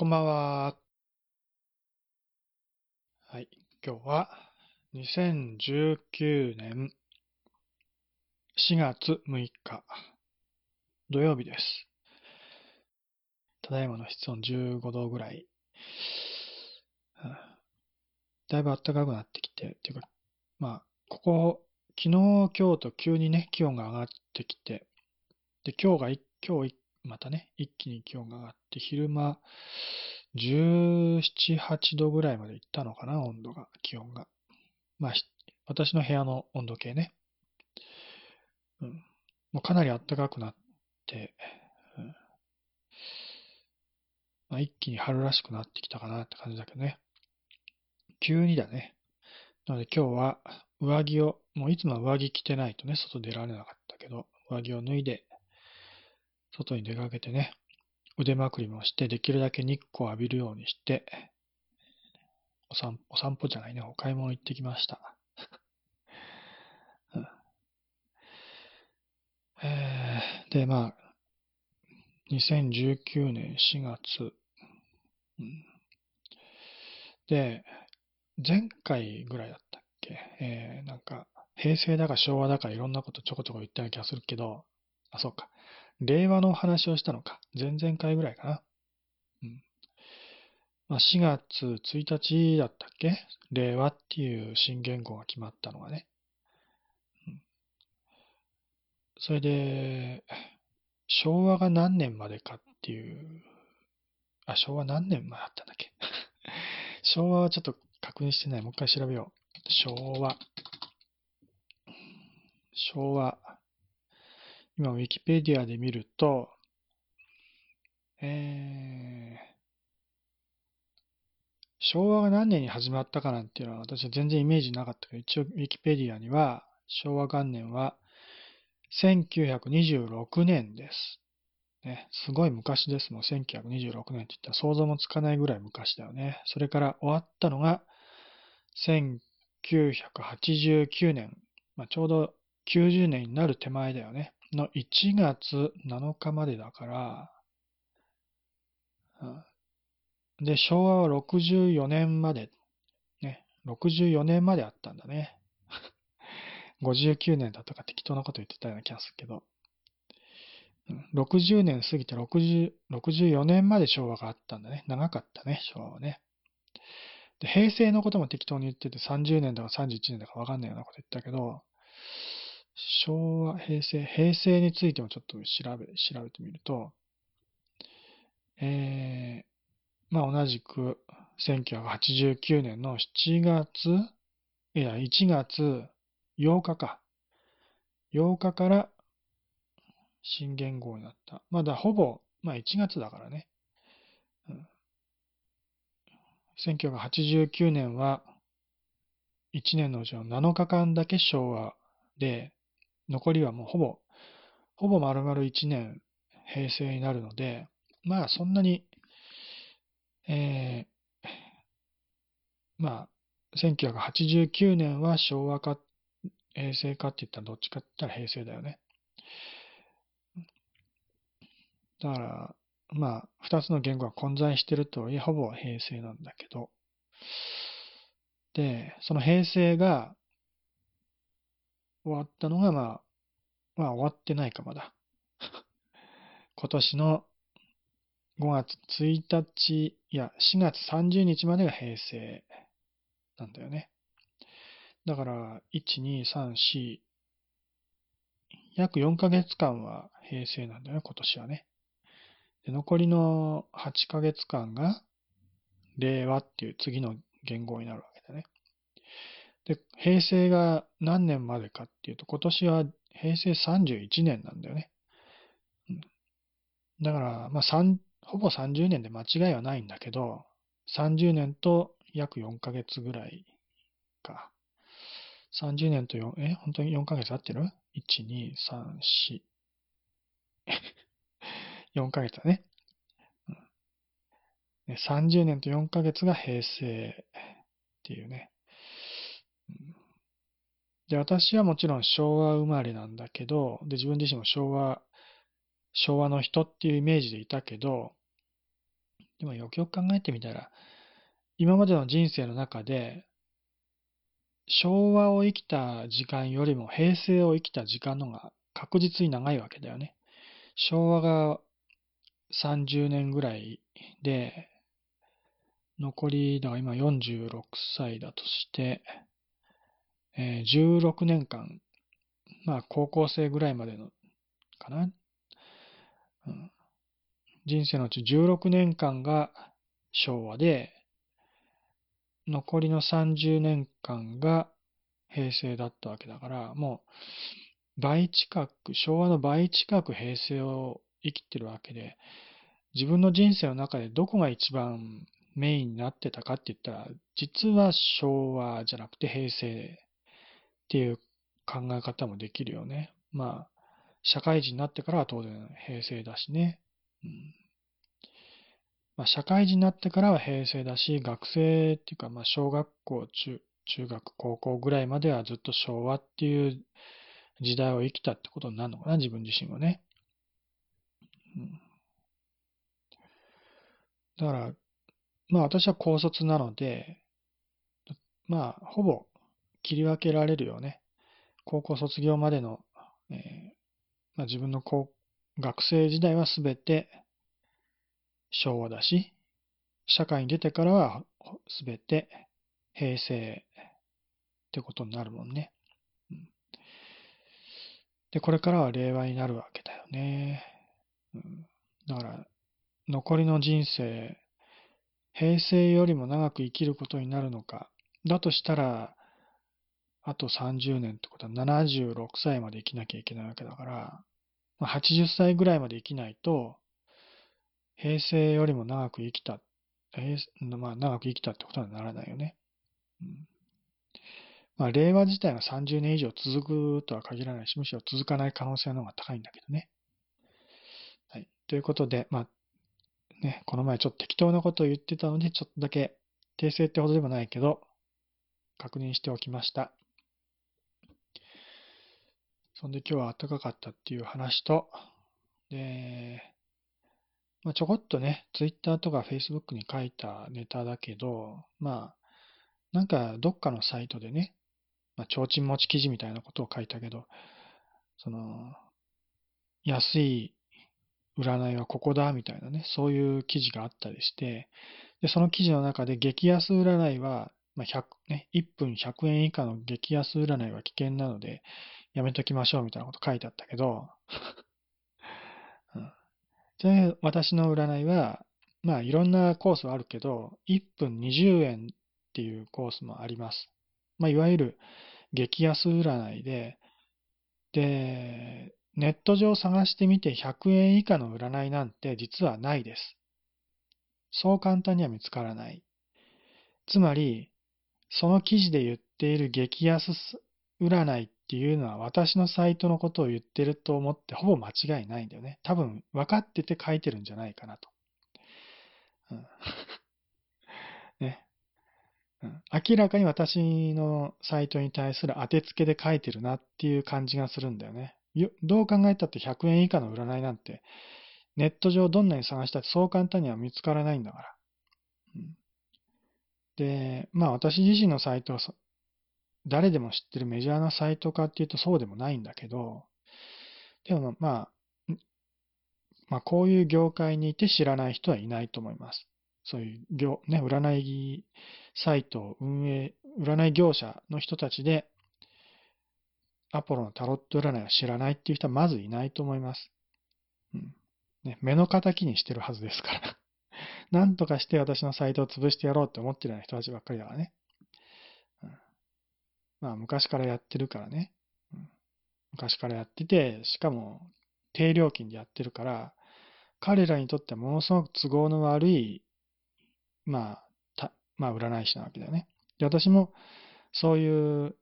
こんばんは。はい。今日は2019年4月6日土曜日です。ただいまの室温15度ぐらい。だいぶ暖かくなってきて、っていうか、まあ、ここ、昨日、今日と急にね、気温が上がってきて、で、今日が、今日い、またね、一気に気温が上がって、昼間、17、8度ぐらいまで行ったのかな、温度が、気温が。まあ、私の部屋の温度計ね。うん。もうかなり暖かくなって、うん。まあ、一気に春らしくなってきたかなって感じだけどね。急にだね。なので今日は上着を、もういつもは上着着てないとね、外出られなかったけど、上着を脱いで、外に出かけてね、腕まくりもして、できるだけ日光を浴びるようにして、お散お散歩じゃないね、お買い物行ってきました。うんえーで、まあ、2019年4月、うんで、前回ぐらいだったっけ？えーなんか、平成だか昭和だかいろんなことちょこちょこ言ったような気がするけど、あ、そうか。令和の話をしたのか。前々回ぐらいかな。うん。まあ、4月1日だったっけ？令和っていう新元号が決まったのがね。うん。それで、昭和が何年までかっていう、あ、昭和何年まであったんだっけ？昭和はちょっと確認してない。もう一回調べよう。昭和。昭和。今、ウィキペディアで見ると、えー、昭和が何年に始まったかなんていうのは私は全然イメージなかったけど、一応ウィキペディアには、昭和元年は1926年です。ね、すごい昔です。もう1926年って言ったら想像もつかないぐらい昔だよね。それから終わったのが1989年、まあ、ちょうど90年になる手前だよね。の1月7日までだから、で、昭和は64年まで、ね、64年まであったんだね。59年だとか適当なこと言ってたような気がするけど。60年過ぎて60 64年まで昭和があったんだね。長かったね、昭和はね。で、平成のことも適当に言ってて30年だか31年だかわかんないようなこと言ったけど、昭和、平成、平成についてもちょっと調べ、調べてみると、えー、まあ同じく1989年の7月、いや、1月8日か。8日から新元号になった。まだほぼ、まあ1月だからね。うん、1989年は1年のうちの7日間だけ昭和で、残りはもうほぼ、ほぼ丸々1年平成になるので、まあそんなに、えー、まあ1989年は昭和か平成かって言ったらどっちかって言ったら平成だよね。だから、まあ、二つの言語が混在してるとはいえ、ほぼ平成なんだけど、で、その平成が終わったのが、まあ、まあ終わってないか、まだ。今年の5月1日、いや、4月30日までが平成なんだよね。だから、1、2、3、4、約4ヶ月間は平成なんだよね、今年はね。で残りの8ヶ月間が令和っていう次の言語になるわけ。で、平成が何年までかっていうと、今年は平成31年なんだよね。うん、だから、まあ、3ほぼ30年で間違いはないんだけど、30年と約4ヶ月ぐらいか。30年と4、え、本当に4ヶ月合ってる ?1、2、3、4。4 ヶ月だね。うん30年と4ヶ月が平成っていうね。で、私はもちろん昭和生まれなんだけど、で、自分自身も昭和、昭和の人っていうイメージでいたけど、でもよくよく考えてみたら、今までの人生の中で、昭和を生きた時間よりも平成を生きた時間の方が確実に長いわけだよね。昭和が30年ぐらいで、残り、だから今46歳だとして、えー、16年間、まあ高校生ぐらいまでの、かな、うん、人生のうち16年間が昭和で、残りの30年間が平成だったわけだから、もう倍近く、昭和の倍近く平成を生きてるわけで、自分の人生の中でどこが一番メインになってたかって言ったら、実は昭和じゃなくて平成っていう考え方もできるよね。まあ、社会人になってからは当然平成だしね。うんまあ、社会人になってからは平成だし、学生っていうか、まあ、小学校、中、中学、高校ぐらいまではずっと昭和っていう時代を生きたってことになるのかな、自分自身はね。うん、だから、まあ私は高卒なので、まあ、ほぼ切り分けられるよね。高校卒業までの、えー、まあ、自分の高学生時代はすべて昭和だし、社会に出てからはすべて平成ってことになるもんね。で、これからは令和になるわけだよね。うん、だから、残りの人生、平成よりも長く生きることになるのか。だとしたら、あと30年ってことは76歳まで生きなきゃいけないわけだから、まあ、80歳ぐらいまで生きないと、平成よりも長く生きた、まあ長く生きたってことはならないよね。うん、まあ令和自体が30年以上続くとは限らないし、むしろ続かない可能性の方が高いんだけどね。はい。ということで、まあね、この前ちょっと適当なことを言ってたので、ちょっとだけ訂正ってほどでもないけど、確認しておきました。そんで今日は暖かかったっていう話と、で、まあ、ちょこっとね、Twitter とか Facebook に書いたネタだけど、まあ、なんかどっかのサイトでね、まあ、提灯持ち記事みたいなことを書いたけど、その、安い占いはここだみたいなね、そういう記事があったりして、で、その記事の中で激安占いは、まあ、100ね、1分100円以下の激安占いは危険なので、やめときましょうみたいなこと書いてあったけど、うん、で私の占いは、まあいろんなコースはあるけど、1分20円っていうコースもあります。まあいわゆる激安占いで、で、ネット上探してみて100円以下の占いなんて実はないです。そう簡単には見つからない。つまり、その記事で言っている激安占いっていうのは私のサイトのことを言ってると思ってほぼ間違いないんだよね。多分分かってて書いてるんじゃないかなと。うん、ね、うん。明らかに私のサイトに対する当てつけで書いてるなっていう感じがするんだよね。どう考えたって100円以下の占いなんて、ネット上どんなに探したってそう簡単には見つからないんだから。うん、で、まあ私自身のサイトは誰でも知ってるメジャーなサイトかっていうとそうでもないんだけど、でもまあ、まあこういう業界にいて知らない人はいないと思います。そういう業、ね、占いサイトを運営、占い業者の人たちでアポロのタロット占いを知らないっていう人はまずいないと思います。うん。ね、目の敵にしてるはずですから。なんとかして私のサイトを潰してやろうって思ってるような人たちばっかりだからね。まあ、昔からやってるからね、うん。昔からやってて、しかも低料金でやってるから、彼らにとってはものすごく都合の悪い、まあ、たまあ、占い師なわけだよね。で、私もそういう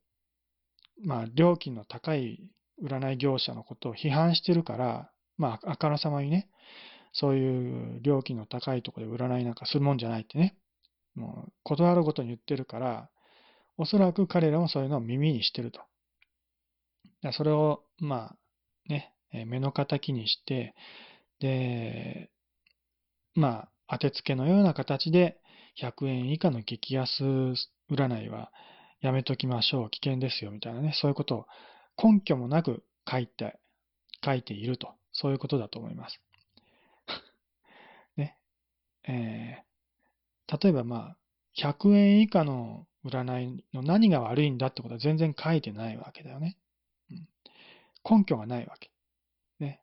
まあ、料金の高い占い業者のことを批判してるから、まあ、あからさまにね、そういう料金の高いとこで占いなんかするもんじゃないってね、もう断るごとに言ってるから、おそらく彼らもそういうのを耳にしてると。それを、まあ、ね、目の敵にして、で、まあ、当てつけのような形で100円以下の激安占いはやめときましょう。危険ですよ。みたいなね。そういうことを根拠もなく書いて、書いていると。そういうことだと思います。ね。えー、例えばまあ、100円以下の占いの何が悪いんだってことは全然書いてないわけだよね。うん、根拠がないわけ。ね。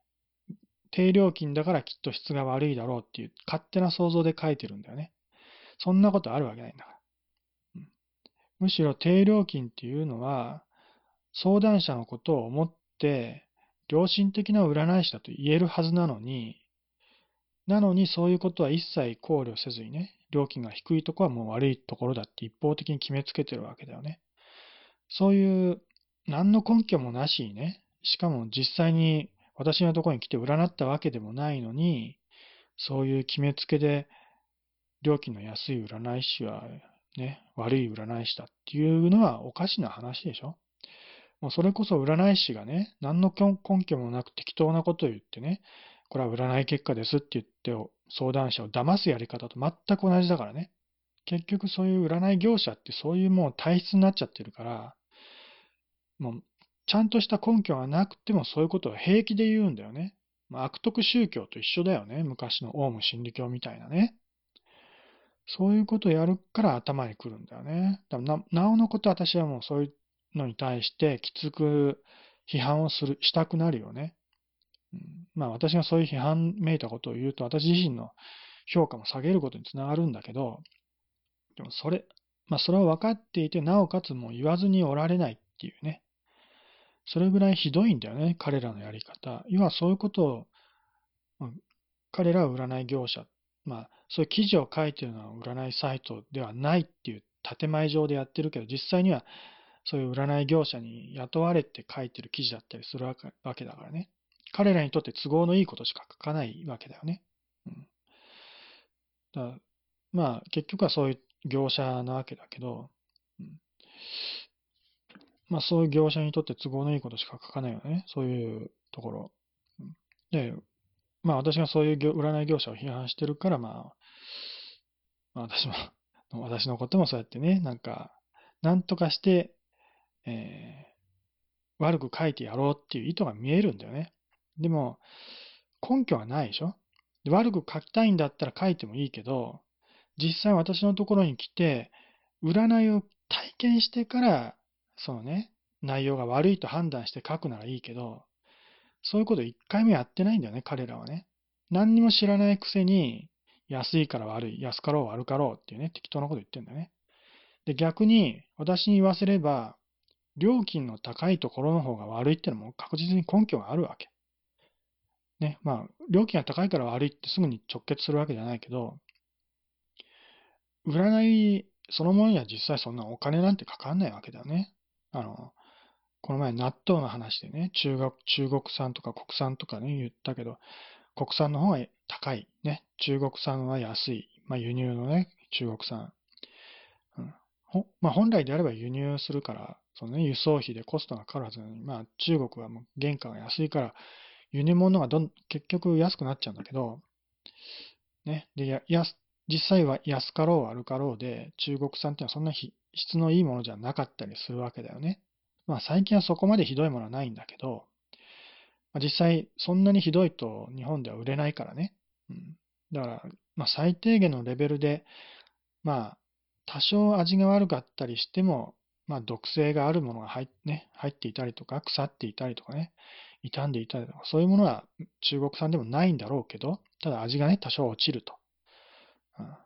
低料金だからきっと質が悪いだろうっていう勝手な想像で書いてるんだよね。そんなことあるわけないんだから。うん、むしろ低料金っていうのは、相談者のことを思って、良心的な占い師だと言えるはずなのに、なのにそういうことは一切考慮せずにね、料金が低いとこはもう悪いところだって一方的に決めつけてるわけだよね。そういう何の根拠もなしにね、しかも実際に私のところに来て占ったわけでもないのに、そういう決めつけで料金の安い占い師はね、悪い占い師だっていうのはおかしな話でしょもうそれこそ占い師がね、何の根拠もなく適当なことを言ってね、これは占い結果ですって言って相談者を騙すやり方と全く同じだからね。結局そういう占い業者ってそういうもう体質になっちゃってるから、もうちゃんとした根拠がなくてもそういうことを平気で言うんだよね。まあ、悪徳宗教と一緒だよね。昔のオウム真理教みたいなね。そういうことをやるから頭にくるんだよね。だななおのこと私はもうそういうのに対してきつく批判をする、したくなるよね。うんまあ私がそういう批判めいたことを言うと、私自身の評価も下げることにつながるんだけど、でもそれ、まあそれは分かっていて、なおかつもう言わずにおられないっていうね。それぐらいひどいんだよね、彼らのやり方。要はそういうことを、まあ、彼らは占い業者、まあそういう記事を書いてるのは占いサイトではないっていう建前上でやってるけど、実際にはそういう占い業者に雇われて書いてる記事だったりするわけだからね。彼らにとって都合のいいことしか書かないわけだよね。うん、だまあ、結局はそういう業者なわけだけど、うん、まあ、そういう業者にとって都合のいいことしか書かないよね。そういうところ。うんで、まあ私がそういう占い業者を批判してるから、まあ、まあ、私も、私のこともそうやってね、なんか、なんとかして、えー、悪く書いてやろうっていう意図が見えるんだよね。でも、根拠はないでしょ？で悪く書きたいんだったら書いてもいいけど、実際私のところに来て、占いを体験してから、そのね、内容が悪いと判断して書くならいいけど、そういうこと一回もやってないんだよね、彼らはね。何にも知らないくせに、安いから悪い、安かろう悪かろうっていうね、適当なこと言ってんだよね。で、逆に、私に言わせれば、料金の高いところの方が悪いってのも確実に根拠があるわけ。ね、まあ、料金が高いから悪いってすぐに直結するわけじゃないけど、占いそのものには実際そんなお金なんてかかんないわけだよね。あの、この前納豆の話でね、中国、中国産とか国産とかね、言ったけど、国産の方が高い。ね。中国産は安い。まあ輸入のね、中国産。うん、ほまあ本来であれば輸入するから、そのね、輸送費でコストがかかるはずなのに、まあ中国はもう原価が安いから輸入物がどん結局安くなっちゃうんだけど、ね、で、実際は安かろう悪かろうで、中国産ってのはそんな質のいいものじゃなかったりするわけだよね。まあ最近はそこまでひどいものはないんだけど、まあ、実際そんなにひどいと日本では売れないからね。うん、だから、まあ最低限のレベルで、まあ多少味が悪かったりしても、まあ毒性があるものが入,、ね、入っていたりとか、腐っていたりとかね、傷んでいたりとか、そういうものは中国産でもないんだろうけど、ただ味がね、多少落ちると。うん、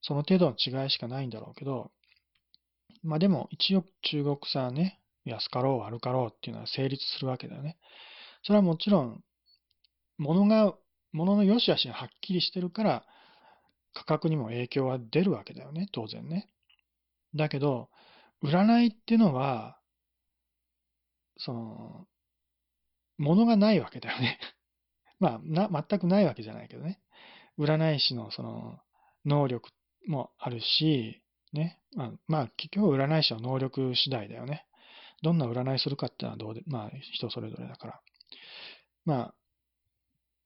その程度の違いしかないんだろうけど、まあでも一応中国産ね、安かろう悪かろうっていうのは成立するわけだよね。それはもちろん、物が、物の良し悪しがはっきりしてるから、価格にも影響は出るわけだよね、当然ね。だけど、占いってのは、その、ものがないわけだよね。まあな、全くないわけじゃないけどね。占い師のその能力もあるし、ね。まあ、まあ、結局占い師の能力次第だよね。どんな占いするかっていうのはどうで、まあ、人それぞれだから。まあ、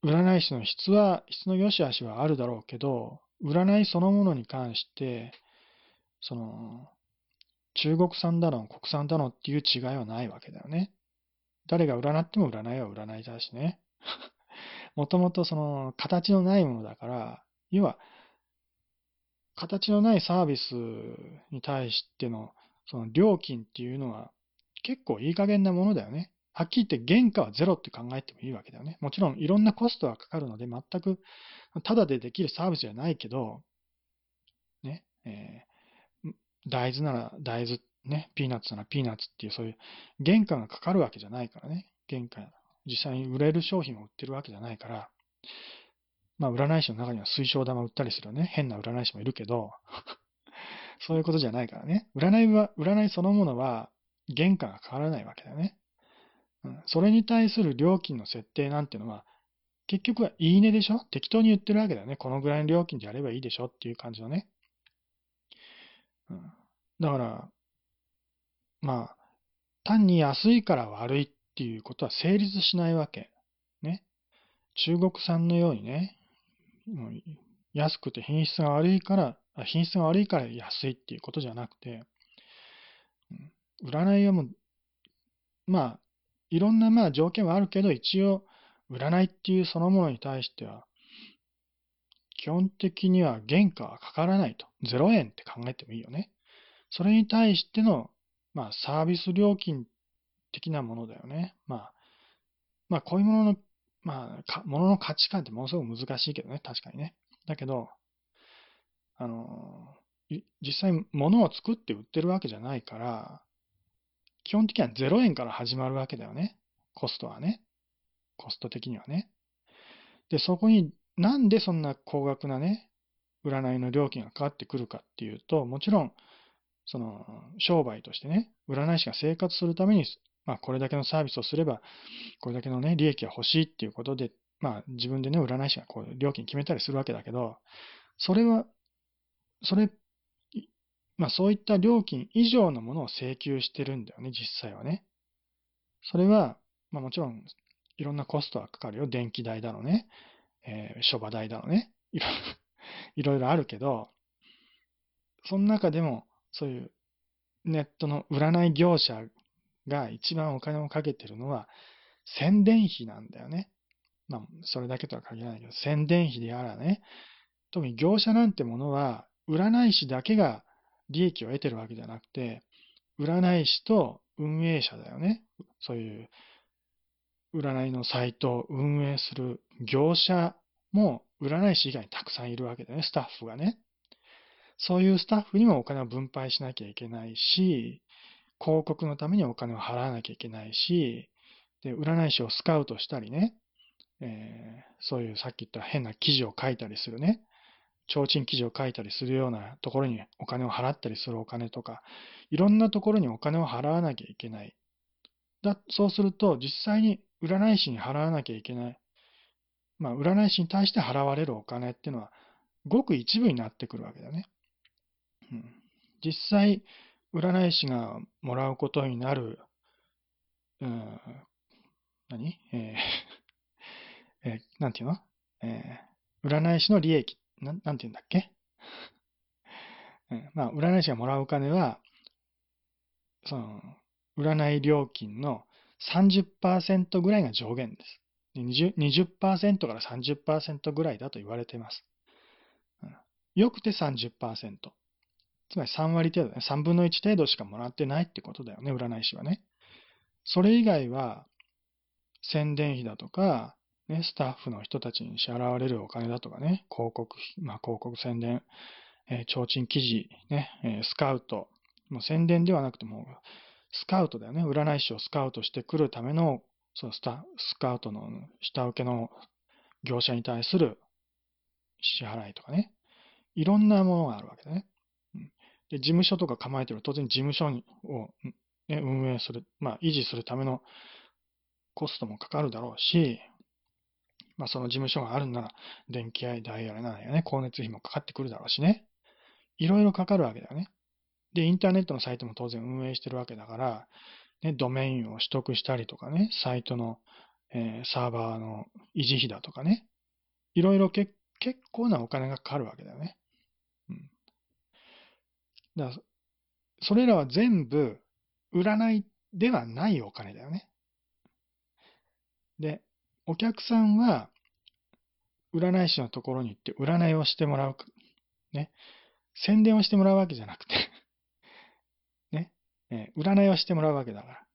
占い師の質は、質の良し悪しはあるだろうけど、占いそのものに関して、その、中国産だの、国産だのっていう違いはないわけだよね。誰が占っても占いは占いだしね。もともとその形のないものだから、要は、形のないサービスに対してのその料金っていうのは結構いい加減なものだよね。はっきり言って原価はゼロって考えてもいいわけだよね。もちろんいろんなコストはかかるので全くタダでできるサービスじゃないけど、ね、えー、大豆なら大豆、ね、ピーナッツならピーナッツっていうそういう原価がかかるわけじゃないからね。原価、実際に売れる商品を売ってるわけじゃないから、まあ占い師の中には水晶玉売ったりするね、変な占い師もいるけど、そういうことじゃないからね。占いは、占いそのものは原価が変わらないわけだよね。うん、それに対する料金の設定なんてのは、結局はいいねでしょ？適当に言ってるわけだよね。このぐらいの料金でやればいいでしょ？っていう感じのね。うん、だから、まあ、単に安いから悪いっていうことは成立しないわけ。ね。中国産のようにね、もう安くて品質が悪いから、品質が悪いから安いっていうことじゃなくて、占いはもう、まあ、いろんなまあ条件はあるけど、一応、占いっていうそのものに対しては、基本的には原価はかからないと。0円って考えてもいいよね。それに対しての、まあ、サービス料金的なものだよね。まあ、まあ、こういうものの、まあ、ものの価値観ってものすごく難しいけどね、確かにね。だけど、あの、実際物を作って売ってるわけじゃないから、基本的には0円から始まるわけだよね。コストはね。コスト的にはね。で、そこになんでそんな高額なね、占いの料金がかかってくるかっていうと、もちろん、その、商売としてね、占い師が生活するために、まあ、これだけのサービスをすれば、これだけのね、利益が欲しいっていうことで、まあ、自分でね、占い師がこう、料金決めたりするわけだけど、それは、それまあそういった料金以上のものを請求してるんだよね、実際はね。それは、まあもちろん、いろんなコストはかかるよ。電気代だろうね。えー、諸場代だろうね。いろ いろいろあるけど、その中でも、そういうネットの占い業者が一番お金をかけてるのは、宣伝費なんだよね。まあ、それだけとは限らないけど、宣伝費であらね。特に業者なんてものは、占い師だけが利益を得てるわけじゃなくて、占い師と運営者だよね。そういう占いのサイトを運営する業者も占い師以外にたくさんいるわけだよね、スタッフがね。そういうスタッフにもお金を分配しなきゃいけないし、広告のためにお金を払わなきゃいけないし、で占い師をスカウトしたりね、えー、そういうさっき言った変な記事を書いたりするね、提灯記事を書いたりするようなところにお金を払ったりするお金とか、いろんなところにお金を払わなきゃいけない。だそうすると、実際に占い師に払わなきゃいけない。まあ、占い師に対して払われるお金っていうのは、ごく一部になってくるわけだね。実際、占い師がもらうことになる、うん、何？えー、えー、なんていうの？えー、占い師の利益ななんて言うんだっけ？まあ、占い師がもらうお金は、その、占い料金の30%ぐらいが上限です。20%, 20から30%ぐらいだと言われています。うんよくて30%。つまり3割程度、ね、3分の1程度しかもらってないってことだよね、占い師はね。それ以外は、宣伝費だとか、ね、スタッフの人たちに支払われるお金だとかね、広告、まあ、広告宣伝、えー、提灯記事、ね、えー、スカウト、もう宣伝ではなくても、スカウトだよね。占い師をスカウトしてくるための、そのスタスカウトの下請けの業者に対する支払いとかね。いろんなものがあるわけだね。で、事務所とか構えてる当然事務所を、ね、運営する、まあ、維持するためのコストもかかるだろうし、まあ、その事務所があるんなら、電気代、ダイヤルなんやね、光熱費もかかってくるだろうしね。いろいろかかるわけだよね。で、インターネットのサイトも当然運営してるわけだから、ね、ドメインを取得したりとかね、サイトの、えー、サーバーの維持費だとかね、いろいろ結構なお金がかかるわけだよね。だ、それらは全部占いではないお金だよね。で、お客さんは、占い師のところに行って占いをしてもらう。ね。宣伝をしてもらうわけじゃなくて ね。えー、占いをしてもらうわけだから。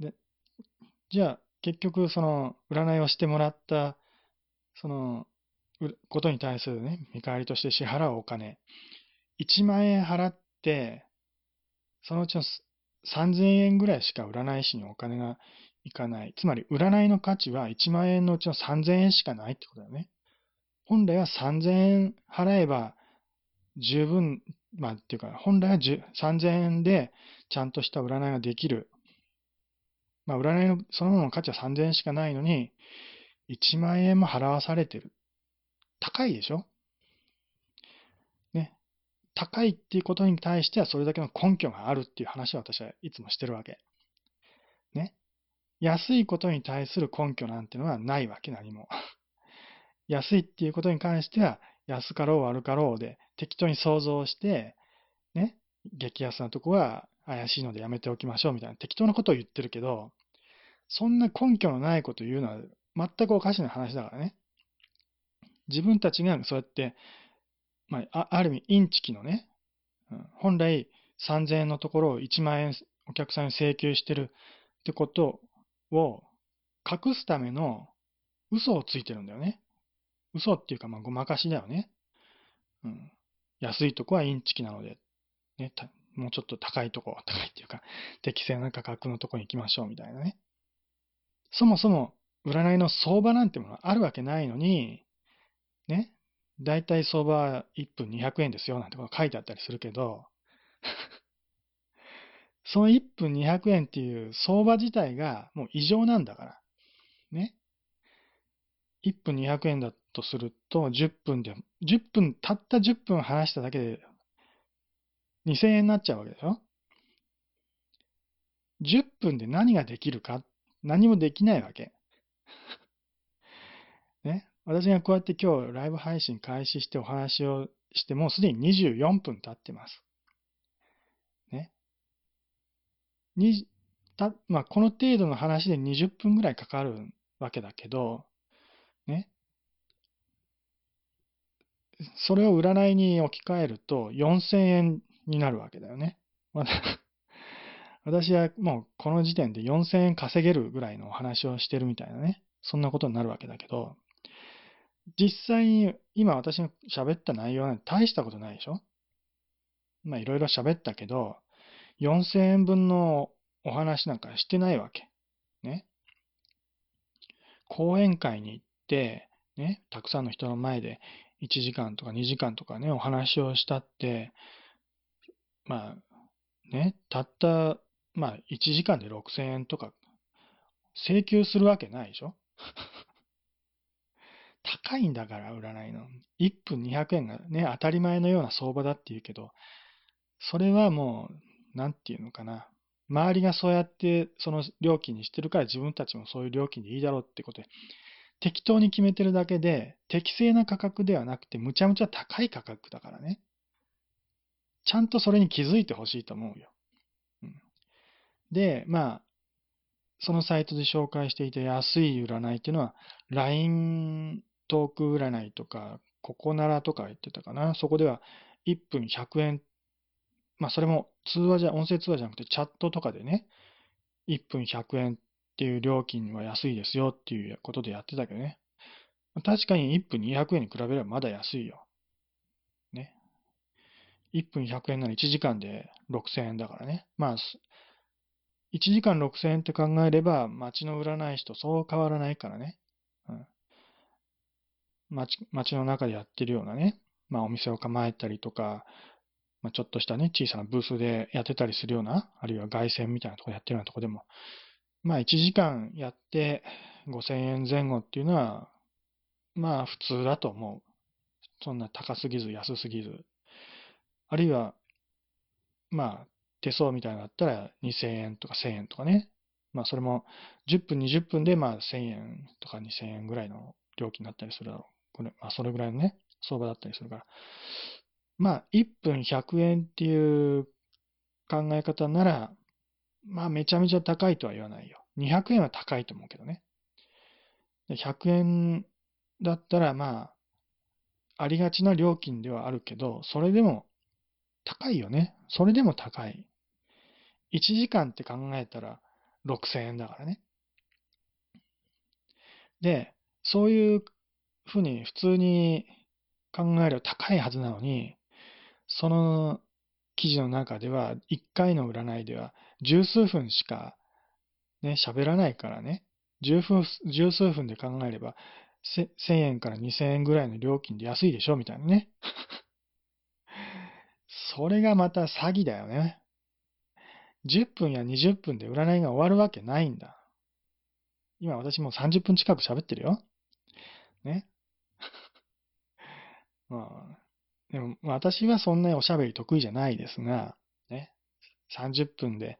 で、じゃあ、結局、その、占いをしてもらった、その、ことに対するね、見返りとして支払うお金、1万円払って、そのうちの3000円ぐらいしか占い師にお金がいかない。つまり、占いの価値は1万円のうちの3000円しかないってことだよね。本来は3000円払えば十分、まあ、っていうか、本来は3000円でちゃんとした占いができる。まあ、占いのそのものの価値は3000円しかないのに、1万円も払わされてる。高いでしょ？高いっていうことに対してはそれだけの根拠があるっていう話を私はいつもしてるわけ。ね。安いことに対する根拠なんてのはないわけ、何も。安いっていうことに関しては、安かろう悪かろうで、適当に想像して、ね、激安なとこは怪しいのでやめておきましょうみたいな適当なことを言ってるけど、そんな根拠のないことを言うのは全くおかしな話だからね。自分たちがそうやって、まあ、ある意味インチキのね、本来3000円のところを1万円お客さんに請求してるってことを隠すための嘘をついてるんだよね。嘘っていうか、まあ、ごまかしだよね。うん。安いとこはインチキなので、ね、もうちょっと高いとこ、高いっていうか、適正な価格のとこに行きましょうみたいなね。そもそも、占いの相場なんてものはあるわけないのに、ね、だいたい相場は1分200円ですよなんてこと書いてあったりするけど、その1分200円っていう相場自体がもう異常なんだから。ね。1分200円だとすると、10分で、10分、たった10分話しただけで2000円になっちゃうわけでしょ ?10 分で何ができるか何もできないわけ。私がこうやって今日ライブ配信開始してお話をしてもうすでに24分経ってます。ね。にたまあ、この程度の話で20分ぐらいかかるわけだけど、ね。それを占いに置き換えると4000円になるわけだよね。私はもうこの時点で4000円稼げるぐらいのお話をしてるみたいなね。そんなことになるわけだけど、実際に今私が喋った内容なんて大したことないでしょ？まあいろいろ喋ったけど、4000円分のお話なんかしてないわけ。ね。講演会に行って、ね、たくさんの人の前で1時間とか2時間とかね、お話をしたって、まあ、ね、たった、まあ、1時間で6000円とか、請求するわけないでしょ？高いんだから、占いの。1分200円がね、当たり前のような相場だって言うけど、それはもう、なんていうのかな。周りがそうやってその料金にしてるから自分たちもそういう料金でいいだろうってことで、適当に決めてるだけで、適正な価格ではなくて、むちゃむちゃ高い価格だからね。ちゃんとそれに気づいてほしいと思うよ。うん、で、まあ、そのサイトで紹介していた安い占いっていうのは、LINE トーク占いとか、ココナラとか言ってたかな。そこでは1分100円。まあ、それも通話じゃ、音声通話じゃなくてチャットとかでね、1分100円っていう料金は安いですよっていうことでやってたけどね。確かに1分200円に比べればまだ安いよ。ね1分100円なら1時間で6000円だからね。まあ、1時間6000円って考えれば、街の占い師とそう変わらないからね。うん。街、街の中でやってるようなね、まあお店を構えたりとか、まあちょっとしたね、小さなブースでやってたりするような、あるいは凱旋みたいなとこやってるようなとこでも、まあ1時間やって5000円前後っていうのは、まあ普通だと思う。そんな高すぎず安すぎずあるいは、まあ、手相みたいなのだったら2000円とか1000円とかね。まあ、それも10分、20分でまあ1000円とか2000円ぐらいの料金になったりするだろう。これ、まあ、それぐらいのね、相場だったりするから。まあ、1分100円っていう考え方なら、まあ、めちゃめちゃ高いとは言わないよ。200円は高いと思うけどね。100円だったら、まあ、ありがちな料金ではあるけど、それでも高いよね。それでも高い。1時間って考えたら6000円だからね。で、そういうふうに普通に考えれば高いはずなのに、その記事の中では、1回の占いでは十数分しかね、喋らないからね、十分十数分で考えれば、1000円から2000円ぐらいの料金で安いでしょみたいなね。それがまた詐欺だよね。10分や20分で占いが終わるわけないんだ。今私もう30分近く喋ってるよ。ね。まあ、でも私はそんなにおしゃべり得意じゃないですが、ね。30分で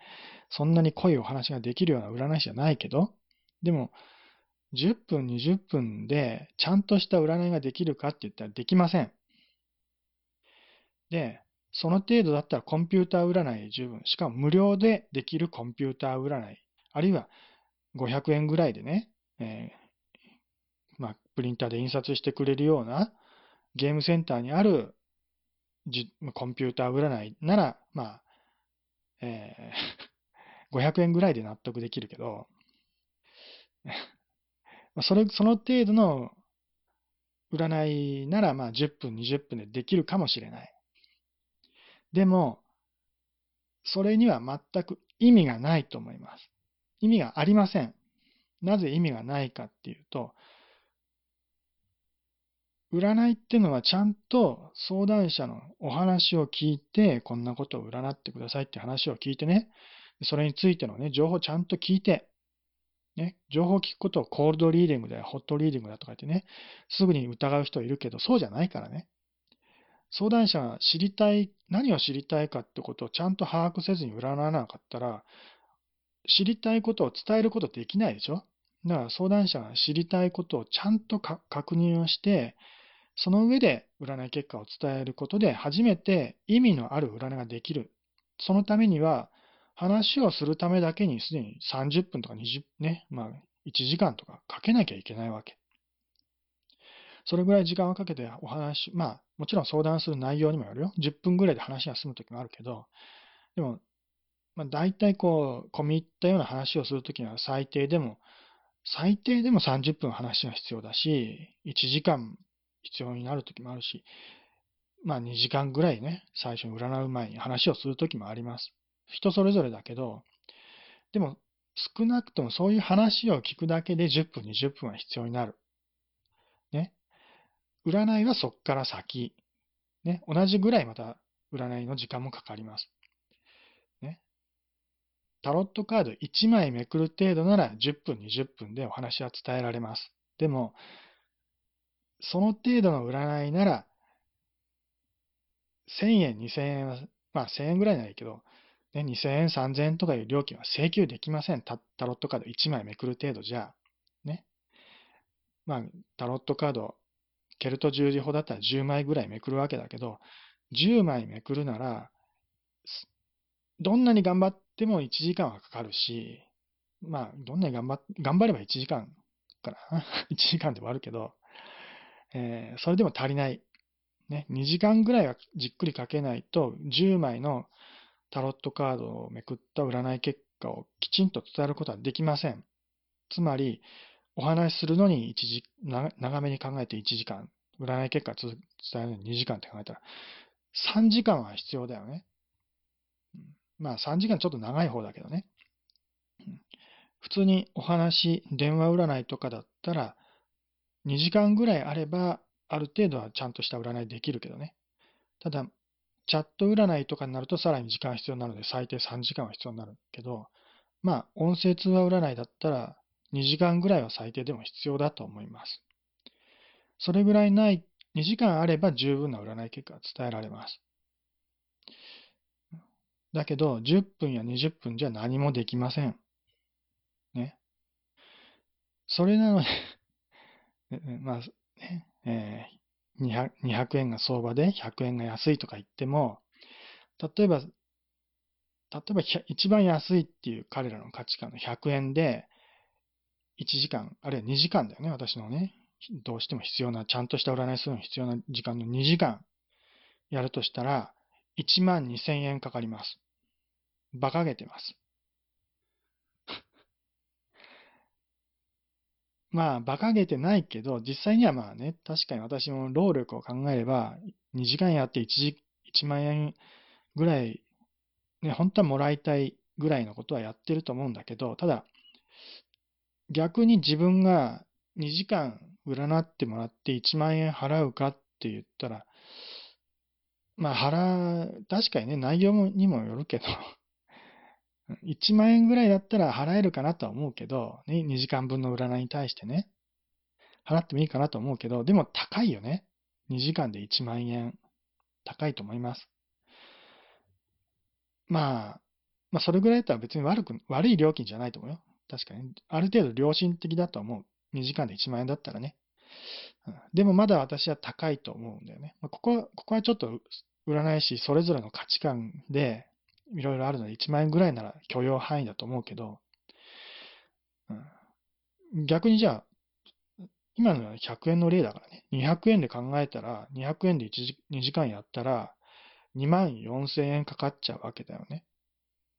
そんなに濃いお話ができるような占い師じゃないけど、でも、10分、20分でちゃんとした占いができるかって言ったらできません。で、その程度だったらコンピューター占い十分。しかも無料でできるコンピューター占い。あるいは500円ぐらいでね、えー、まあ、プリンターで印刷してくれるようなゲームセンターにあるコンピューター占いなら、まあ、えー、500円ぐらいで納得できるけど、それ、その程度の占いなら、まあ10分、20分でできるかもしれない。でも、それには全く意味がないと思います。意味がありません。なぜ意味がないかっていうと、占いっていうのはちゃんと相談者のお話を聞いて、こんなことを占ってくださいって話を聞いてね、それについてのね、情報をちゃんと聞いて、ね、情報を聞くことをコールドリーディングだよ、ホットリーディングだとか言ってね、すぐに疑う人いるけど、そうじゃないからね。相談者が知りたい、何を知りたいかってことをちゃんと把握せずに占わなかったら、知りたいことを伝えることできないでしょだから相談者が知りたいことをちゃんと確認をして、その上で占い結果を伝えることで初めて意味のある占いができる。そのためには話をするためだけにすでに30分とか20ね、まあ1時間とかかけなきゃいけないわけ。それぐらい時間をかけてお話、まあもちろん相談する内容にもよるよ。10分ぐらいで話が済むときもあるけど、でも、まあ大体こう、込み入ったような話をするときには最低でも、最低でも30分話が必要だし、1時間必要になる時もあるし、まあ2時間ぐらいね、最初に占う前に話をする時もあります。人それぞれだけど、でも少なくともそういう話を聞くだけで10分、20分は必要になる。ね。占いはそっから先。ね。同じぐらいまた占いの時間もかかります。ね。タロットカード1枚めくる程度なら10分、20分でお話は伝えられます。でも、その程度の占いなら、1000円、2000円は、まあ1000円ぐらいならいいけど、ね、2000円、3000円とかいう料金は請求できません。タロットカード1枚めくる程度じゃ、ね。まあ、タロットカード、ケルト十字法だったら10枚ぐらいめくるわけだけど、10枚めくるなら、どんなに頑張っても1時間はかかるし、まあ、どんなに頑張頑張れば1時間かな。1時間でもあるけど、えー、それでも足りない。ね、2時間ぐらいはじっくりかけないと、10枚のタロットカードをめくった占い結果をきちんと伝えることはできません。つまり、お話しするのに1時、長めに考えて1時間、占い結果を伝えるのに2時間って考えたら、3時間は必要だよね。まあ3時間ちょっと長い方だけどね。普通にお話、電話占いとかだったら、2時間ぐらいあれば、ある程度はちゃんとした占いできるけどね。ただ、チャット占いとかになるとさらに時間必要なので最低3時間は必要になるけど、まあ、音声通話占いだったら2時間ぐらいは最低でも必要だと思います。それぐらいない、2時間あれば十分な占い結果が伝えられます。だけど、10分や20分じゃ何もできません。ね。それなのでまあ、ね、えー、200円が相場で100円が安いとか言っても、例えば、例えば一番安いっていう彼らの価値観の100円で、1時間、あるいは2時間だよね、私のね、どうしても必要な、ちゃんとした占いするのに必要な時間の2時間やるとしたら、1万2000円かかります。馬鹿げてます。まあ、馬鹿げてないけど、実際にはまあね、確かに私も労力を考えれば、2時間やって 1, 時1万円ぐらい、ね、本当はもらいたいぐらいのことはやってると思うんだけど、ただ、逆に自分が2時間占ってもらって1万円払うかって言ったら、まあ払う、確かにね、内容にもよるけど、1万円ぐらいだったら払えるかなとは思うけど、ね、2時間分の占いに対してね、払ってもいいかなと思うけど、でも高いよね。2時間で1万円。高いと思います。まあ、まあそれぐらいだったら別に悪く、悪い料金じゃないと思うよ。確かに。ある程度良心的だと思う。2時間で1万円だったらね。うんでもまだ私は高いと思うんだよね。まあここは、ここはちょっと占い師それぞれの価値観でいろいろあるので1万円ぐらいなら許容範囲だと思うけど、うん、逆にじゃあ、今のは100円の例だからね。200円で考えたら、200円で1時2時間やったら、2万4000円かかっちゃうわけだよね。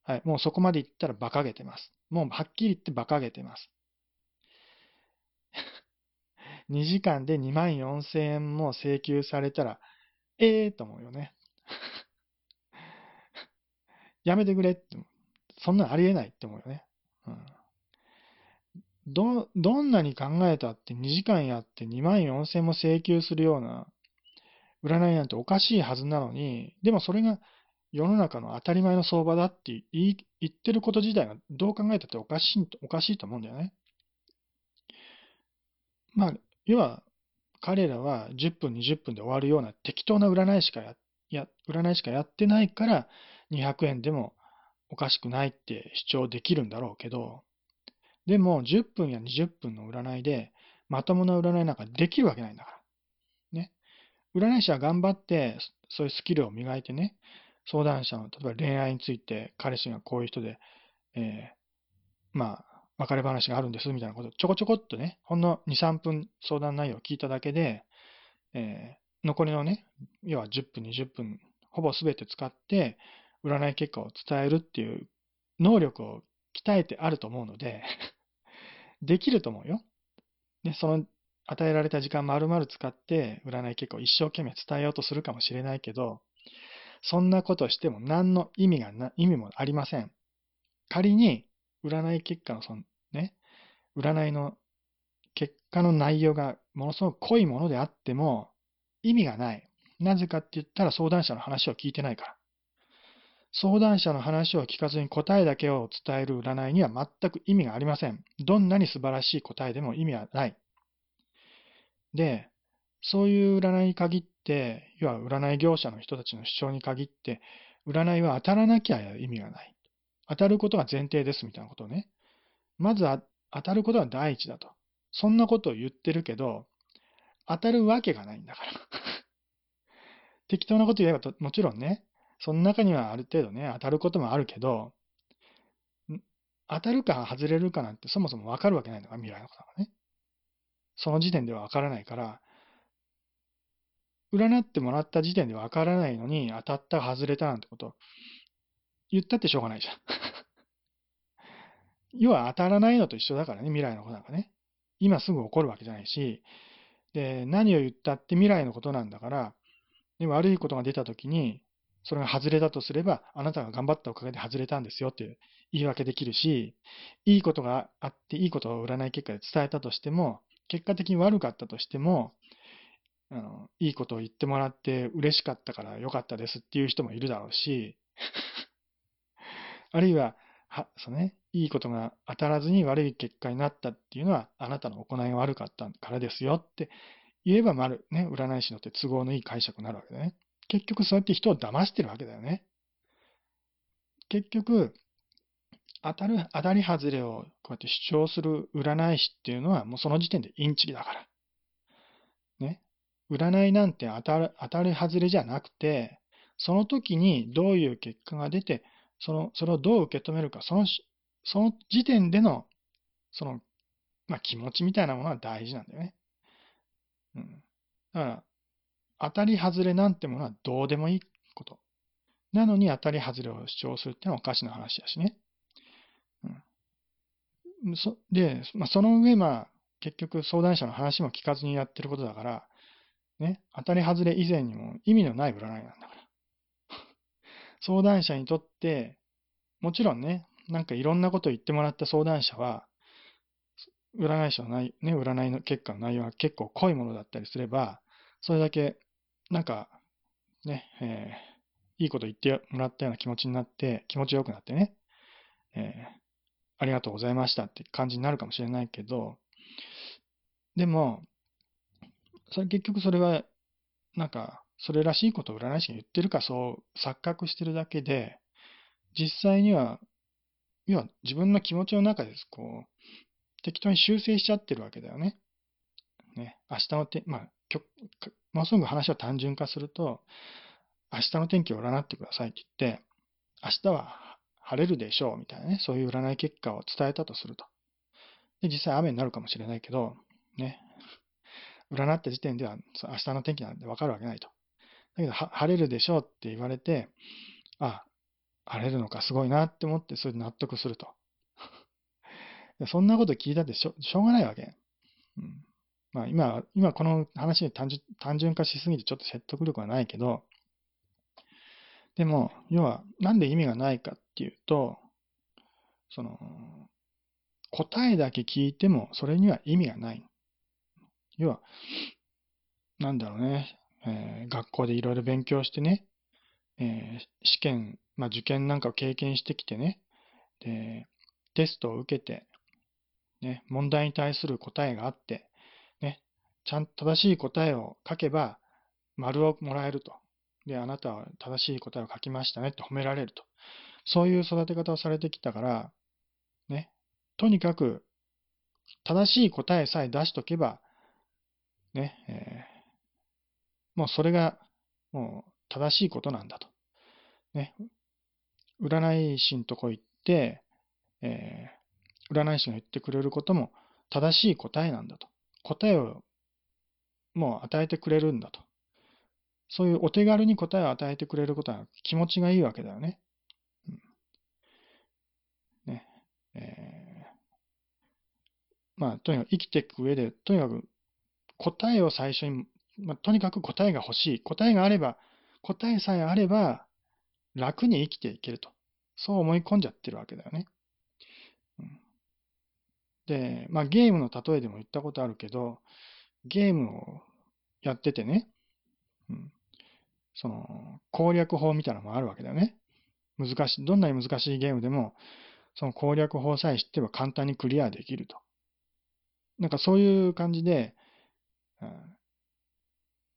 はい。もうそこまでいったら馬鹿げてます。もうはっきり言って馬鹿げてます。2時間で2万4000円も請求されたら、ええー、と思うよね。やめてくれって、そんなのありえないって思うよね。うん。ど、どんなに考えたって2時間やって2万4000も請求するような占いなんておかしいはずなのに、でもそれが世の中の当たり前の相場だって言ってること自体がどう考えたっておかしい、おかしいと思うんだよね。まあ、要は、彼らは10分、20分で終わるような適当な占いしかや、や占いしかやってないから、200円でもおかしくないって主張できるんだろうけど、でも10分や20分の占いでまともな占いなんかできるわけないんだから。ね。占い師は頑張ってそういうスキルを磨いてね、相談者の、例えば恋愛について彼氏がこういう人で、えー、まあ、別れ話があるんですみたいなことをちょこちょこっとね、ほんの2、3分相談内容を聞いただけで、えー、残りのね、要は10分、20分、ほぼ全て使って、占い結果を伝えるっていう能力を鍛えてあると思うので できると思うよ。で、その与えられた時間丸々使って占い結果を一生懸命伝えようとするかもしれないけど、そんなことしても何の意味がな、意味もありません。仮に占い結果のそのね、占いの結果の内容がものすごく濃いものであっても意味がない。なぜかって言ったら相談者の話を聞いてないから。相談者の話を聞かずに答えだけを伝える占いには全く意味がありません。どんなに素晴らしい答えでも意味はない。で、そういう占いに限って、要は占い業者の人たちの主張に限って、占いは当たらなきゃ意味がない。当たることが前提ですみたいなことをね。まずは当たることが第一だと。そんなことを言ってるけど、当たるわけがないんだから。適当なこと言えばもちろんね、その中にはある程度ね、当たることもあるけど、当たるか外れるかなんてそもそもわかるわけないんだか、未来のことがね。その時点ではわからないから、占ってもらった時点でわからないのに、当たった、外れたなんてこと言ったってしょうがないじゃん。要は当たらないのと一緒だからね、未来のことなんかね。今すぐ起こるわけじゃないし、で、何を言ったって未来のことなんだから、で悪いことが出たときに、それが外れだとすれば、あなたが頑張ったおかげで外れたんですよって言い訳できるし、いいことがあって、いいことを占い結果で伝えたとしても、結果的に悪かったとしても、あのいいことを言ってもらって嬉しかったから良かったですっていう人もいるだろうし、あるいは、は、そうね、いいことが当たらずに悪い結果になったっていうのは、あなたの行いが悪かったからですよって言えば、まる、ね、占い師のって都合のいい解釈になるわけだね。結局そうやって人を騙してるわけだよね。結局、当たる、当たり外れをこうやって主張する占い師っていうのはもうその時点でインチキだから。ね。占いなんて当たる、当たり外れじゃなくて、その時にどういう結果が出て、その、それをどう受け止めるか、その、その時点での、その、まあ、気持ちみたいなものは大事なんだよね。うん。だから、当たり外れなんてものはどうでもいいこと。なのに当たり外れを主張するってのはおかしな話だしね。うん。そで、まあ、その上、まあ、結局相談者の話も聞かずにやってることだから、ね、当たり外れ以前にも意味のない占いなんだから。相談者にとって、もちろんね、なんかいろんなことを言ってもらった相談者は、占い師の内、ね、占いの結果の内容が結構濃いものだったりすれば、それだけ、なんか、ね、えー、いいこと言ってもらったような気持ちになって、気持ちよくなってね、えー、ありがとうございましたって感じになるかもしれないけど、でも、それ結局それは、なんか、それらしいことを占い師が言ってるかそう錯覚してるだけで、実際には、要は自分の気持ちの中ですこう、適当に修正しちゃってるわけだよね。ね、明日のて、まあ、ものすごく話を単純化すると、明日の天気を占ってくださいって言って、明日は晴れるでしょうみたいなね、そういう占い結果を伝えたとすると。で、実際雨になるかもしれないけど、ね、占った時点では明日の天気なんてわかるわけないと。だけど、晴れるでしょうって言われて、あ、晴れるのかすごいなって思って、それで納得すると。そんなこと聞いたってしょしょうがないわけ。うん、まあ今、今この話で単純単純化しすぎてちょっと説得力はないけど、でも、要は、なんで意味がないかっていうと、その、答えだけ聞いても、それには意味がない。要は、なんだろうね、えー、学校でいろいろ勉強してね、えー、試験、まあ、受験なんかを経験してきてね、で、テストを受けて、ね、問題に対する答えがあって、ちゃんと正しい答えを書けば、丸をもらえると。で、あなたは正しい答えを書きましたねって褒められると。そういう育て方をされてきたから、ね、とにかく正しい答えさえ出しとけば、ね、えー、もうそれがもう正しいことなんだと。ね、占い師のとこ行って、えー、占い師が言ってくれることも正しい答えなんだと。答えをもう与えてくれるんだと。そういうお手軽に答えを与えてくれることは気持ちがいいわけだよね。うん、ねえー、まあ、とにかく生きていく上で、とにかく答えを最初に、まあ、とにかく答えが欲しい。答えがあれば、答えさえあれば、楽に生きていけると。そう思い込んじゃってるわけだよね。うん、で、まあゲームの例えでも言ったことあるけど、ゲームをやっててね、うん、その攻略法みたいなのもあるわけだよね。難しい、どんなに難しいゲームでも、その攻略法さえ知ってば簡単にクリアできると。なんかそういう感じで、うん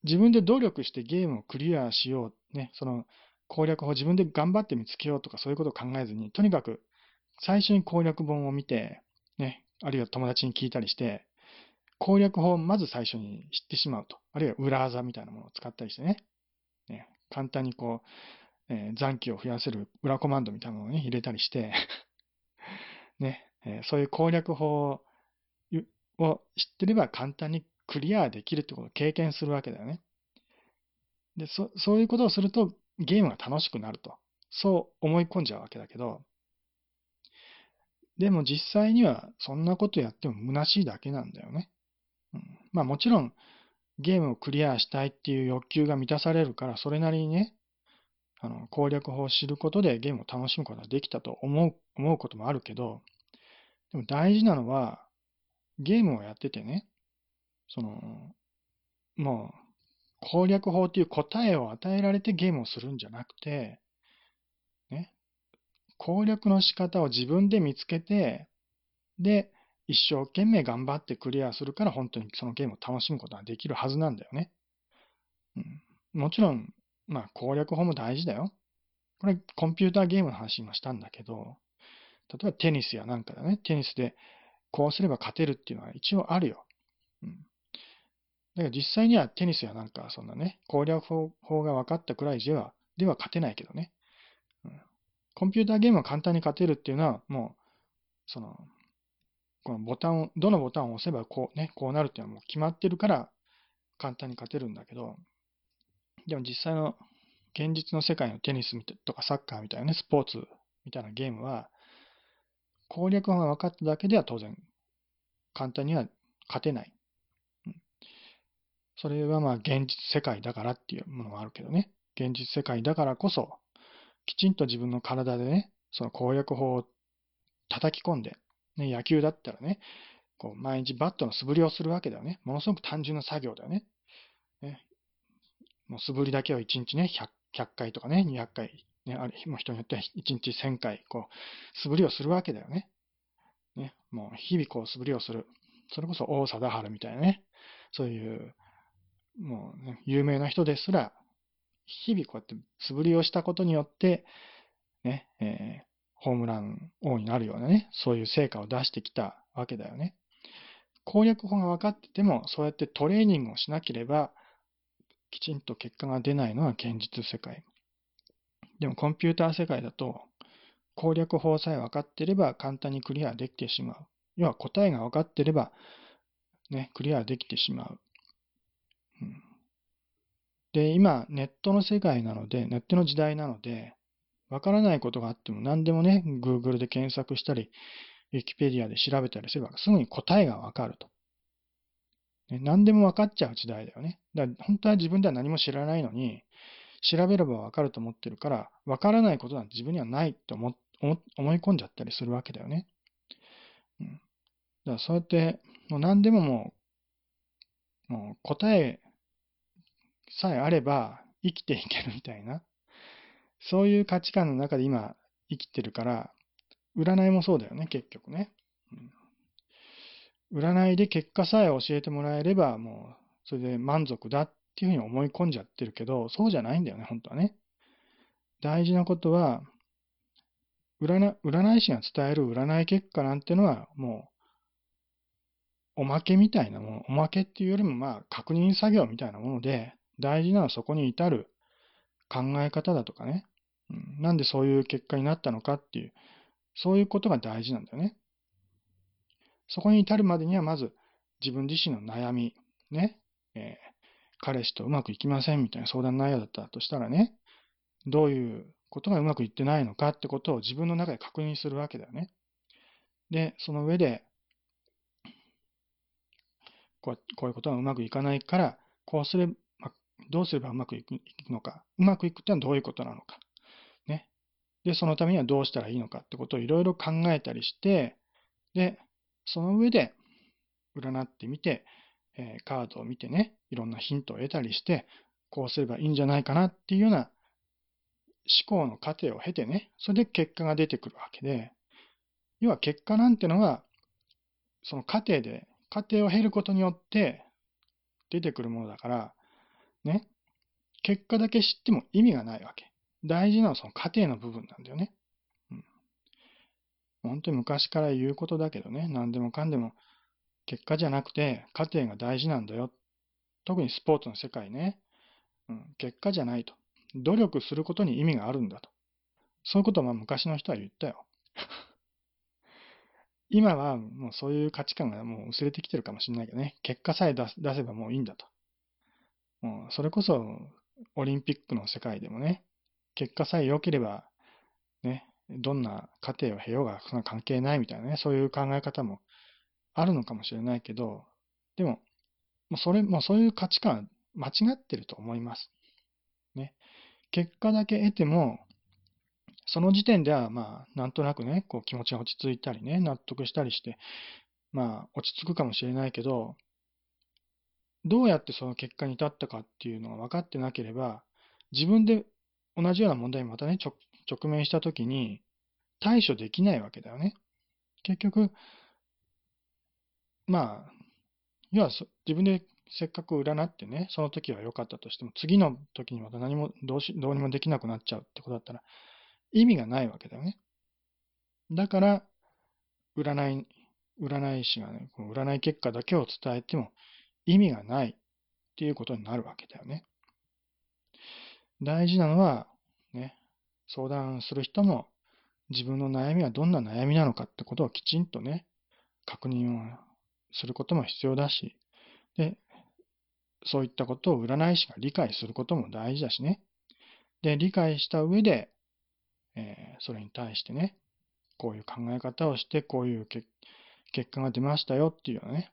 自分で努力してゲームをクリアしよう、ね、その攻略法自分で頑張って見つけようとかそういうことを考えずに、とにかく最初に攻略本を見て、ね、あるいは友達に聞いたりして、攻略法をまず最初に知ってしまうと。あるいは裏技みたいなものを使ったりしてね。ね簡単にこう、えー、残機を増やせる裏コマンドみたいなものを、ね、入れたりして ね、えー、そういう攻略法を知ってれば簡単にクリアできるってことを経験するわけだよね。で、そ、そういうことをするとゲームが楽しくなると。そう思い込んじゃうわけだけど、でも実際にはそんなことやっても虚しいだけなんだよね。まあもちろんゲームをクリアしたいっていう欲求が満たされるから、それなりにね、あの攻略法を知ることでゲームを楽しむことができたと思う思うこともあるけど、でも大事なのは、ゲームをやっててね、その、もう、攻略法という答えを与えられてゲームをするんじゃなくて、ね、攻略の仕方を自分で見つけて、で、一生懸命頑張ってクリアするから本当にそのゲームを楽しむことができるはずなんだよね。うん、もちろん、まあ攻略法も大事だよ。これコンピューターゲームの話今したんだけど、例えばテニスやなんかだね、テニスでこうすれば勝てるっていうのは一応あるよ。うん、だから実際にはテニスやなんか、そんなね、攻略法が分かったくらいでは、では勝てないけどね。うん、コンピューターゲームは簡単に勝てるっていうのは、もう、その、このボタンを、どのボタンを押せばこうね、こうなるっていうのはもう決まってるから簡単に勝てるんだけど、でも実際の現実の世界のテニスとかサッカーみたいなね、スポーツみたいなゲームは、攻略法が分かっただけでは当然簡単には勝てない。それはまあ現実世界だからっていうものがあるけどね。現実世界だからこそ、きちんと自分の体でね、その攻略法を叩き込んで、ね、野球だったらね、こう毎日バットの素振りをするわけだよね。ものすごく単純な作業だよね。ねもう素振りだけを1日ね100、100回とかね、200回、ね、あるも人によっては1日1000回、こう、素振りをするわけだよね。ね、もう日々こう素振りをする。それこそ王貞治みたいなね、そういう、もう、ね、有名な人ですら、日々こうやって素振りをしたことによって、ね、え、ホームラン王になるようなね、そういう成果を出してきたわけだよね。攻略法が分かってても、そうやってトレーニングをしなければ、きちんと結果が出ないのは現実世界。でもコンピューター世界だと、攻略法さえ分かっていれば簡単にクリアできてしまう。要は答えが分かってれば、ね、クリアできてしまう。うん、で、今、ネットの世界なので、ネットの時代なので、分からないことがあっても何でもね、Google で検索したり、Wikipedia で調べたりすればすぐに答えが分かると。ね、何でも分かっちゃう時代だよね。だから本当は自分では何も知らないのに、調べれば分かると思ってるから、分からないことなんて自分にはないって思思い込んじゃったりするわけだよね。うん。だからそうやって、もう何でももう、もう答えさえあれば生きていけるみたいな、そういう価値観の中で今生きてるから、占いもそうだよね、結局ね。占いで結果さえ教えてもらえれば、もう、それで満足だっていうふうに思い込んじゃってるけど、そうじゃないんだよね、本当はね。大事なことは、占占い師が伝える占い結果なんてのは、もう、おまけみたいなもの、おまけっていうよりも、まあ、確認作業みたいなもので、大事なのはそこに至る考え方だとかね、なんでそういう結果になったのかっていう、そういうことが大事なんだよね。そこに至るまでには、まず自分自身の悩み、ね、えー、彼氏とうまくいきませんみたいな相談内容だったとしたらね、どういうことがうまくいってないのかってことを自分の中で確認するわけだよね。で、その上で、こうこういうことがうまくいかないから、こうすれば、どうすればうまくいくのか。うまくいくってのはどういうことなのか。で、そのためにはどうしたらいいのかってことをいろいろ考えたりして、で、その上で占ってみて、えー、カードを見てね、いろんなヒントを得たりして、こうすればいいんじゃないかなっていうような思考の過程を経てね、それで結果が出てくるわけで、要は結果なんてのは、その過程で、過程を経ることによって出てくるものだから、ね、結果だけ知っても意味がないわけ。大事なのはその過程の部分なんだよね。うん。本当に昔から言うことだけどね、何でもかんでも結果じゃなくて過程が大事なんだよ。特にスポーツの世界ね。うん、結果じゃないと。努力することに意味があるんだと。そういうことを昔の人は言ったよ。今はもうそういう価値観がもう薄れてきてるかもしれないけどね。結果さえ出せばもういいんだと。もうそれこそオリンピックの世界でもね、結果さえ良ければ、ね、どんな過程を経ようがそんな関係ないみたいなね、そういう考え方もあるのかもしれないけど、でも、もうそれ、もうそういう価値観間違ってると思います。ね。結果だけ得ても、その時点では、まあ、なんとなくね、こう気持ちが落ち着いたりね、納得したりして、まあ、落ち着くかもしれないけど、どうやってその結果に至ったかっていうのが分かってなければ、自分で同じような問題にまたね、直面したときに対処できないわけだよね。結局、まあ、要は自分でせっかく占ってね、その時は良かったとしても、次の時にまた何もどうし、どうにもできなくなっちゃうってことだったら、意味がないわけだよね。だから、占い、占い師がね、この占い結果だけを伝えても意味がない。っていうことになるわけだよね。大事なのは、ね、相談する人も自分の悩みはどんな悩みなのかってことをきちんとね、確認をすることも必要だし、で、そういったことを占い師が理解することも大事だしね。で、理解した上で、えー、それに対してね、こういう考え方をして、こういう結果が出ましたよっていうようなね、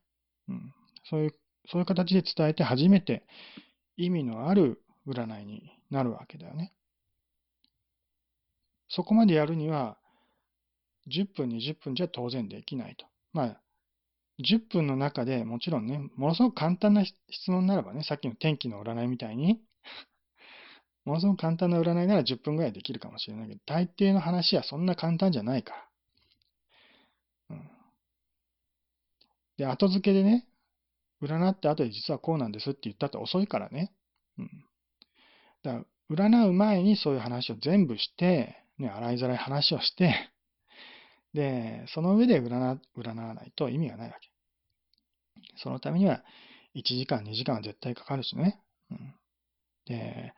うん、そういう、そういう形で伝えて初めて意味のある占いになるわけだよね。そこまでやるには、10分、20分じゃ当然できないと。まあ、10分の中でもちろんね、ものすごく簡単な質問ならばね、さっきの天気の占いみたいに、ものすごく簡単な占いなら10分ぐらいできるかもしれないけど、大抵の話はそんな簡単じゃないから。うん、で、後付けでね、占って後で実はこうなんですって言ったって遅いからね。うん。だから、占う前にそういう話を全部して、ね、洗いざらい話をして、で、その上で占わないと意味がないわけ。そのためには、1時間、2時間は絶対かかるしね。うん、で、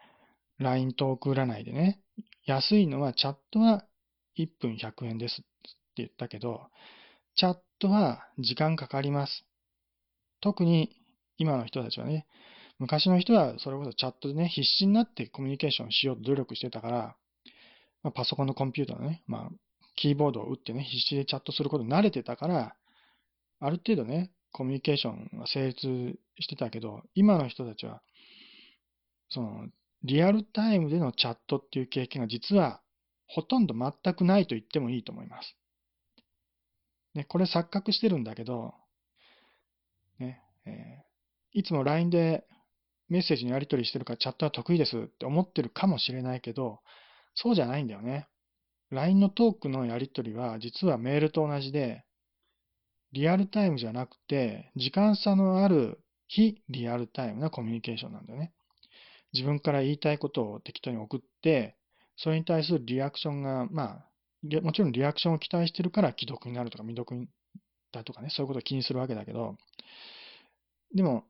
LINE トーク占いでね、安いのはチャットは1分100円ですって言ったけど、チャットは時間かかります。特に今の人たちはね、昔の人はそれこそチャットでね、必死になってコミュニケーションしようと努力してたから、まあ、パソコンのコンピューターのね、まあ、キーボードを打ってね、必死でチャットすることに慣れてたから、ある程度ね、コミュニケーションが成立してたけど、今の人たちは、その、リアルタイムでのチャットっていう経験が実はほとんど全くないと言ってもいいと思います。ね、これ錯覚してるんだけど、ね、えー、いつも LINE でメッセージのやり取りしてるからチャットは得意ですって思ってるかもしれないけど、そうじゃないんだよね。LINE のトークのやり取りは実はメールと同じで、リアルタイムじゃなくて、時間差のある非リアルタイムなコミュニケーションなんだよね。自分から言いたいことを適当に送って、それに対するリアクションが、まあ、もちろんリアクションを期待してるから既読になるとか未読だとかね、そういうことを気にするわけだけど、でも、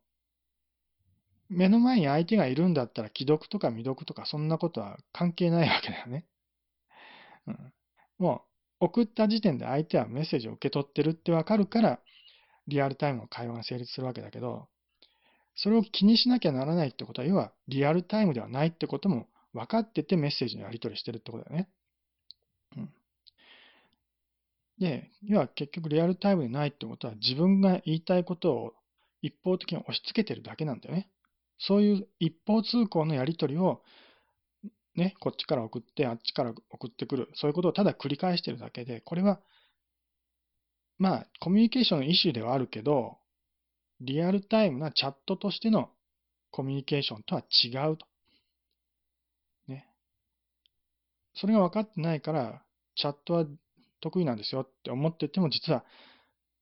目の前に相手がいるんだったら既読とか未読とかそんなことは関係ないわけだよね。うん、もう送った時点で相手はメッセージを受け取ってるってわかるからリアルタイムの会話が成立するわけだけど、それを気にしなきゃならないってことは、要はリアルタイムではないってことも分かっててメッセージのやり取りしてるってことだよね。うん。で、要は結局リアルタイムでないってことは自分が言いたいことを一方的に押し付けてるだけなんだよね。そういう一方通行のやり取りを、ね、こっちから送って、あっちから送ってくる、そういうことをただ繰り返してるだけで、これは、まあ、コミュニケーションの一種ではあるけど、リアルタイムなチャットとしてのコミュニケーションとは違うと。ね。それが分かってないから、チャットは得意なんですよって思ってても、実は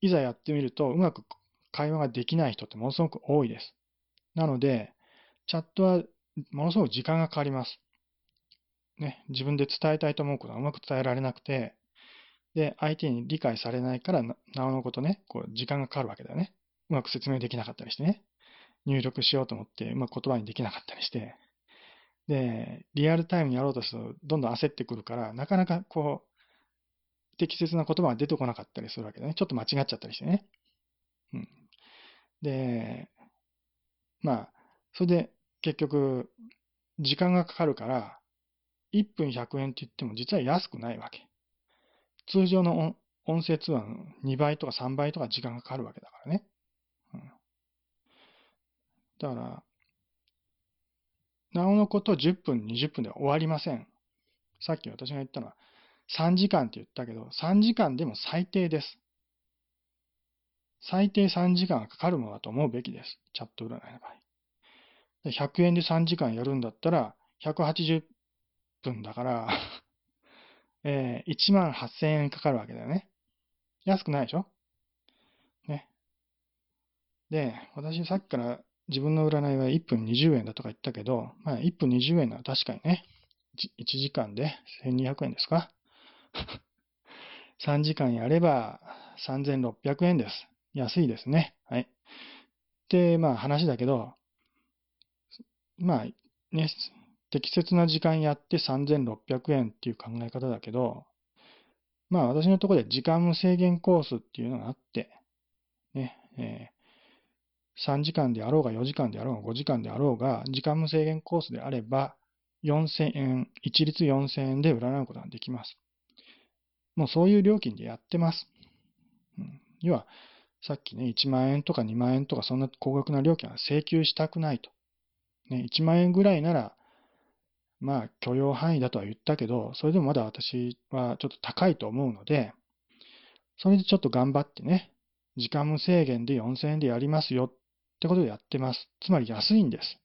いざやってみると、うまく会話ができない人ってものすごく多いです。なので、チャットはものすごく時間がかかります。ね、自分で伝えたいと思うことはうまく伝えられなくて、で、相手に理解されないから、なおのことね、こう時間がかかるわけだよね。うまく説明できなかったりしてね。入力しようと思って、うまく言葉にできなかったりして。で、リアルタイムにやろうとすると、どんどん焦ってくるから、なかなかこう、適切な言葉が出てこなかったりするわけだね。ちょっと間違っちゃったりしてね。うん。で、まあ、それで結局、時間がかかるから、1分100円って言っても実は安くないわけ。通常の音声通話の2倍とか3倍とか時間がかかるわけだからね。うん、だから、なおのこと10分、20分では終わりません。さっき私が言ったのは3時間って言ったけど、3時間でも最低です。最低3時間かかるものだと思うべきです。チャット占いの場合。100円で3時間やるんだったら、180分だから えー、1万8000円かかるわけだよね。安くないでしょ？ね。で、私さっきから自分の占いは1分20円だとか言ったけど、まあ1分20円なら確かにね、1時間で1200円ですか ?3 時間やれば3600円です。安いですね。はい。で、まあ話だけど、まあ、ね、適切な時間やって3600円っていう考え方だけど、まあ私のところで時間無制限コースっていうのがあって、ね、えー、3時間であろうが4時間であろうが5時間であろうが、時間無制限コースであれば、4000円、一律4000円で占うことができます。もうそういう料金でやってます。うん、要は、さっきね、1万円とか2万円とかそんな高額な料金は請求したくないと。ね、1万円ぐらいなら、まあ許容範囲だとは言ったけど、それでもまだ私はちょっと高いと思うので、それでちょっと頑張ってね、時間無制限で4000円でやりますよってことでやってます。つまり安いんです。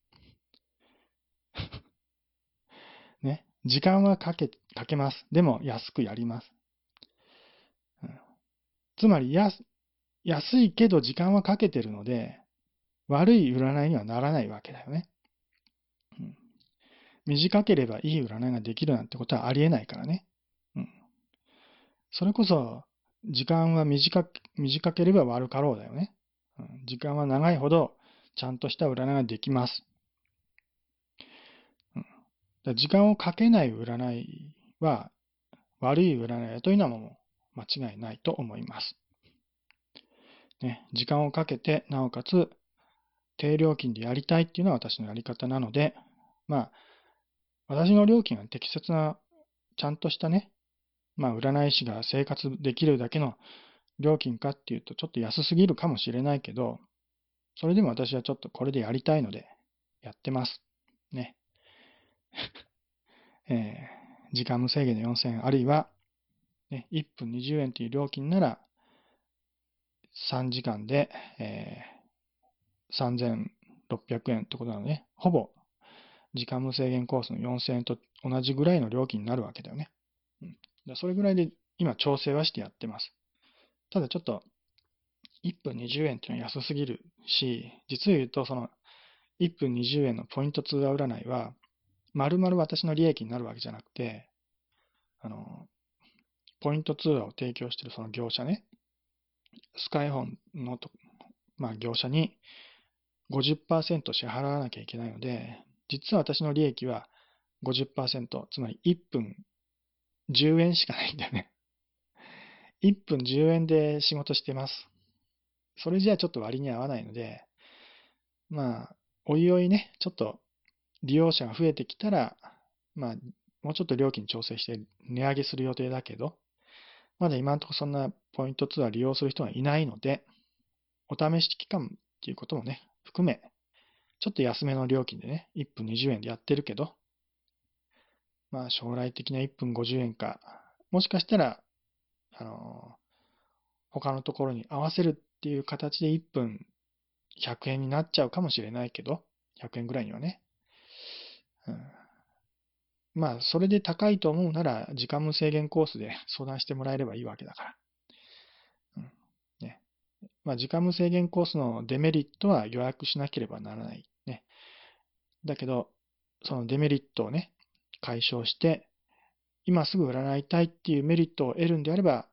ね、時間はかけ、かけます。でも安くやります。うん、つまり安、安いけど時間はかけてるので、悪い占いにはならないわけだよね。うん、短ければいい占いができるなんてことはありえないからね。うん、それこそ、時間は短短ければ悪かろうだよね、うん。時間は長いほど、ちゃんとした占いができます。うん、時間をかけない占いは、悪い占いというのはもう間違いないと思います。ね、時間をかけて、なおかつ低料金でやりたいっていうのは私のやり方なので、まあ、私の料金は適切な、ちゃんとしたね、まあ、占い師が生活できるだけの料金かっていうと、ちょっと安すぎるかもしれないけど、それでも私はちょっとこれでやりたいので、やってます。ね。えー、時間無制限で4000円、あるいは、ね、1分20円という料金なら、3時間で、えー、3600円ってことなので、ほぼ時間無制限コースの4000円と同じぐらいの料金になるわけだよね。うん、だそれぐらいで今調整はしてやってます。ただちょっと1分20円っていうのは安すぎるし、実を言うとその1分20円のポイント通話占いは、丸々私の利益になるわけじゃなくて、あの、ポイント通話を提供しているその業者ね、スカイホンのと、まあ、業者に50%支払わなきゃいけないので、実は私の利益は50%、つまり1分10円しかないんだよね。1分10円で仕事してます。それじゃあちょっと割に合わないので、まあ、おいおいね、ちょっと利用者が増えてきたら、まあ、もうちょっと料金調整して値上げする予定だけど、まだ今のところそんなポイントツアー利用する人がいないので、お試し期間っていうこともね、含め、ちょっと安めの料金でね、1分20円でやってるけど、まあ将来的な1分50円か、もしかしたら、あの、他のところに合わせるっていう形で1分100円になっちゃうかもしれないけど、100円ぐらいにはね。うんまあ、それで高いと思うなら、時間無制限コースで 相談してもらえればいいわけだから。うんねまあ、時間無制限コースのデメリットは予約しなければならない。ね、だけど、そのデメリットをね、解消して、今すぐ占いたいっていうメリットを得るんであれば、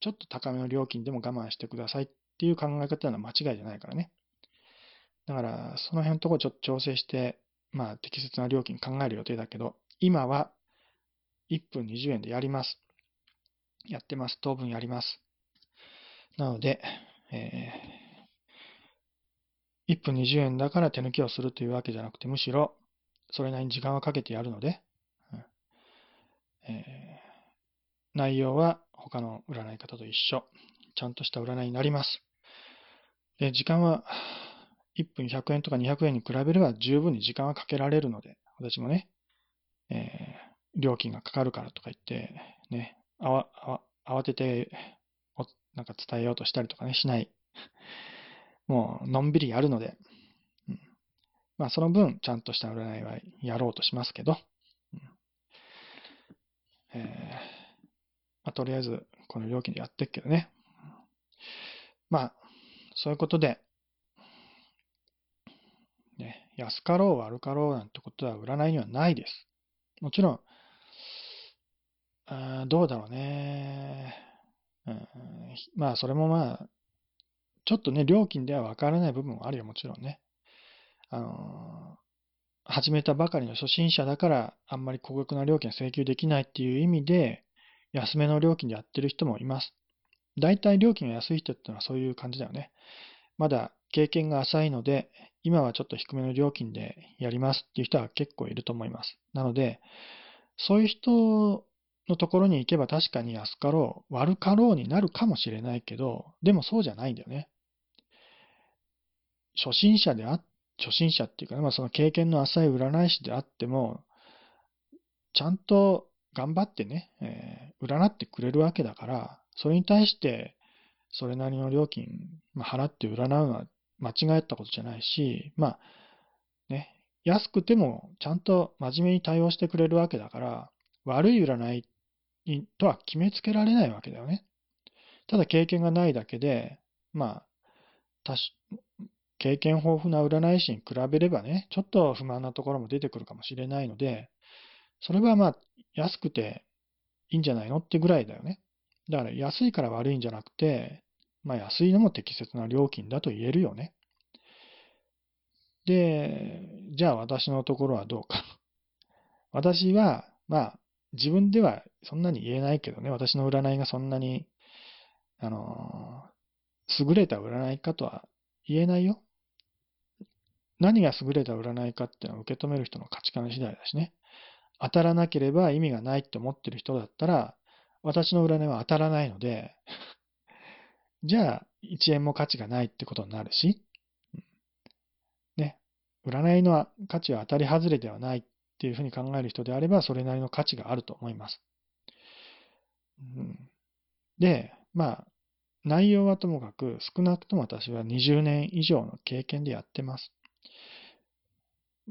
ちょっと高めの料金でも我慢してくださいっていう考え方は間違いじゃないからね。だから、その辺のところちょっと調整して、まあ、適切な料金考える予定だけど、今は1分20円でやります。やってます。当分やります。なので、えー、1分20円だから手抜きをするというわけじゃなくて、むしろそれなりに時間をかけてやるので、えー、内容は他の占い方と一緒。ちゃんとした占いになります。で時間は1分100円とか200円に比べれば十分に時間はかけられるので、私もね、えー、料金がかかるからとか言って、ね、あわ、あわ、慌てて、なんか伝えようとしたりとかね、しない。もう、のんびりやるので、うん、まあ、その分、ちゃんとした占いはやろうとしますけど、うんえーまあ、とりあえず、この料金でやってっけどね。まあ、そういうことで、ね、安かろう悪かろうなんてことは占いにはないです。もちろん、あどうだろうね。うん、まあ、それもまあ、ちょっとね、料金では分からない部分もあるよ、もちろんね。あの始めたばかりの初心者だからあんまり高額な料金請求できないっていう意味で安めの料金でやってる人もいます。大体料金が安い人ってのはそういう感じだよね。まだ経験が浅いので、今はちょっと低めの料金でやりますっていう人は結構いると思います。なので、そういう人のところに行けば確かに安かろう、悪かろうになるかもしれないけど、でもそうじゃないんだよね。初心者であ、初心者っていうかね、まあその経験の浅い占い師であっても、ちゃんと頑張ってね、えー、占ってくれるわけだから、それに対して、それなりの料金、まあ、払って占うのは間違ったことじゃないし、まあ、ね、安くてもちゃんと真面目に対応してくれるわけだから、悪い占いとは決めつけられないわけだよね。ただ経験がないだけで、まあ、経験豊富な占い師に比べればね、ちょっと不満なところも出てくるかもしれないので、それはまあ、安くていいんじゃないのってぐらいだよね。だから安いから悪いんじゃなくて、まあ安いのも適切な料金だと言えるよね。で、じゃあ私のところはどうか。私は、まあ自分ではそんなに言えないけどね、私の占いがそんなに、あの、優れた占いかとは言えないよ。何が優れた占いかっていうのは受け止める人の価値観次第だしね。当たらなければ意味がないって思ってる人だったら、私の占いは当たらないのでじゃあ1円も価値がないってことになるし、ね、占いの価値は当たり外れではないっていうふうに考える人であれば、それなりの価値があると思います。で、まあ、内容はともかく、少なくとも私は20年以上の経験でやってます。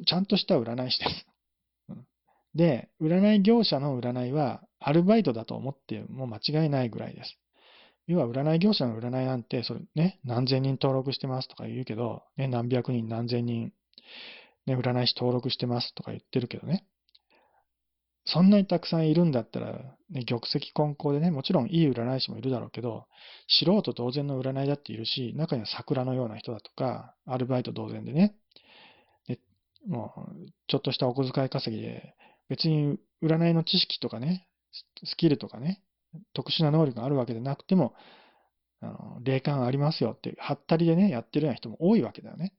ちゃんとした占い師です。で、占い業者の占いは、アルバイトだと思っても間違いないぐらいです。要は占い業者の占いなんて、それね、何千人登録してますとか言うけど、ね、何百人何千人、ね、占い師登録してますとか言ってるけどね。そんなにたくさんいるんだったら、ね、玉石混交でね、もちろんいい占い師もいるだろうけど、素人同然の占いだっているし、中には桜のような人だとか、アルバイト同然でね、でもう、ちょっとしたお小遣い稼ぎで、別に占いの知識とかね、スキルとかね、特殊な能力があるわけでなくても、あの霊感ありますよって、はったりでね、やってるような人も多いわけだよね。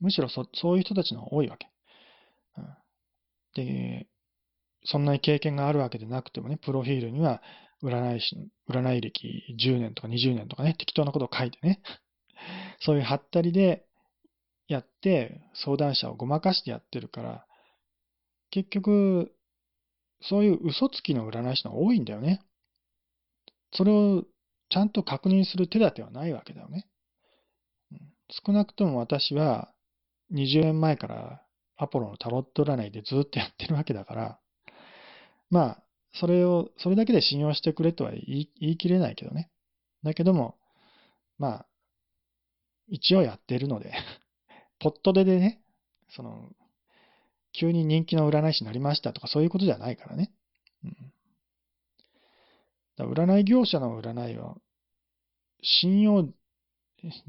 むしろそそういう人たちの方が多いわけ。うん、で、そんなに経験があるわけでなくてもね、プロフィールには占い師、占い歴10年とか20年とかね、適当なことを書いてね、そういうはったりでやって、相談者をごまかしてやってるから、結局、そういう嘘つきの占い師の多いんだよね。それをちゃんと確認する手立てはないわけだよね。少なくとも私は20年前からアポロのタロット占いでずっとやってるわけだから、まあ、それを、それだけで信用してくれとは言い言い切れないけどね。だけども、まあ、一応やってるのでポットででね、その、急に人気の占い師になりましたとかそういうことじゃないからね。うん、だ占い業者の占いは、信用、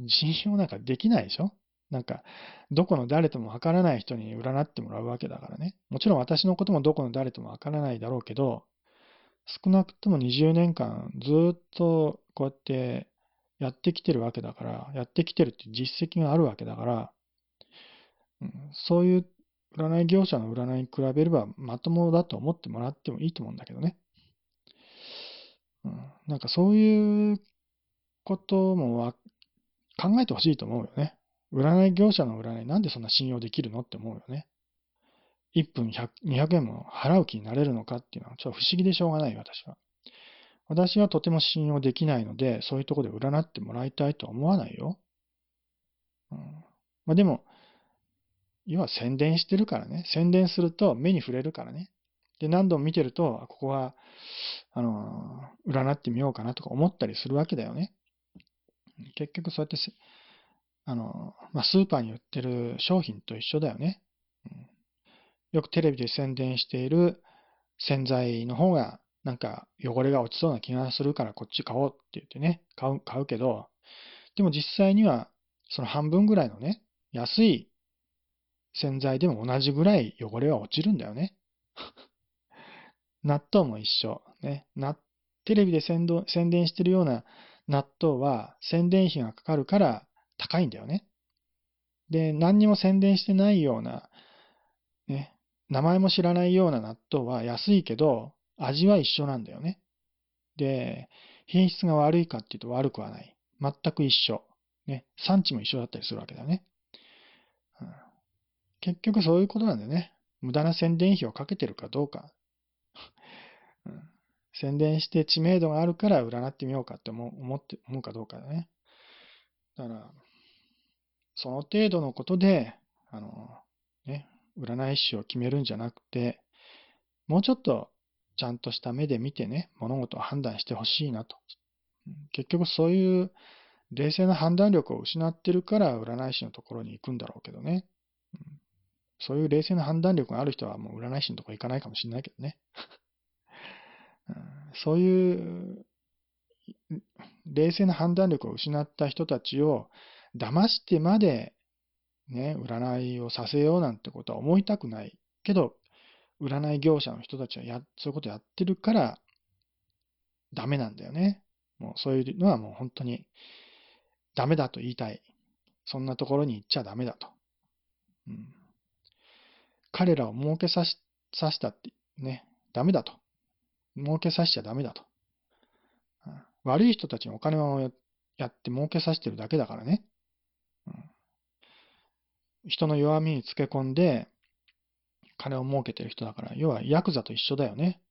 信用なんかできないでしょ？なんか、どこの誰ともわからない人に占ってもらうわけだからね。もちろん私のこともどこの誰ともわからないだろうけど、少なくとも20年間ずっとこうやってやってきてるわけだから、やってきてるって実績があるわけだから、うん、そういう占い業者の占いに比べればまともだと思ってもらってもいいと思うんだけどね。うん、なんかそういうことも考えてほしいと思うよね。占い業者の占いなんでそんな信用できるのって思うよね。1分100 200円も払う気になれるのかっていうのはちょっと不思議でしょうがない、私は。私はとても信用できないので、そういうとこで占ってもらいたいとは思わないよ。うん、まあでも、要は宣伝してるからね。宣伝すると目に触れるからね。で、何度も見てると、ここは、あの、占ってみようかなとか思ったりするわけだよね。結局そうやってあの、まあ、スーパーに売ってる商品と一緒だよね。よくテレビで宣伝している洗剤の方がなんか汚れが落ちそうな気がするからこっち買おうって言ってね、買う、買うけど、でも実際にはその半分ぐらいのね、安い洗剤でも同じぐらい汚れは落ちるんだよね。納豆も一緒。ね。なテレビで宣伝してるような納豆は宣伝費がかかるから高いんだよね。で、何にも宣伝してないような、ね、名前も知らないような納豆は安いけど、味は一緒なんだよね。で、品質が悪いかっていうと悪くはない。全く一緒。ね、産地も一緒だったりするわけだよね。結局そういうことなんだよね。無駄な宣伝費をかけてるかどうか。うん、宣伝して知名度があるから占ってみようかって思思って思うかどうかだね。だから、その程度のことで、あの、ね、占い師を決めるんじゃなくて、もうちょっとちゃんとした目で見てね、物事を判断してほしいなと。結局そういう冷静な判断力を失ってるから占い師のところに行くんだろうけどね。そういう冷静な判断力がある人はもう占い師のとこ行かないかもしれないけどね。そういう冷静な判断力を失った人たちを騙してまでね、占いをさせようなんてことは思いたくない。けど、占い業者の人たちはや、そういうことやってるから、ダメなんだよね。もうそういうのはもう本当に、ダメだと言いたい。そんなところに行っちゃダメだと。うん、彼らを儲けさしさしたってね、ダメだと。儲けさせちゃダメだと。悪い人たちにお金をやって儲けさせてるだけだからね。人の弱みにつけ込んで、金を儲けてる人だから、要はヤクザと一緒だよね。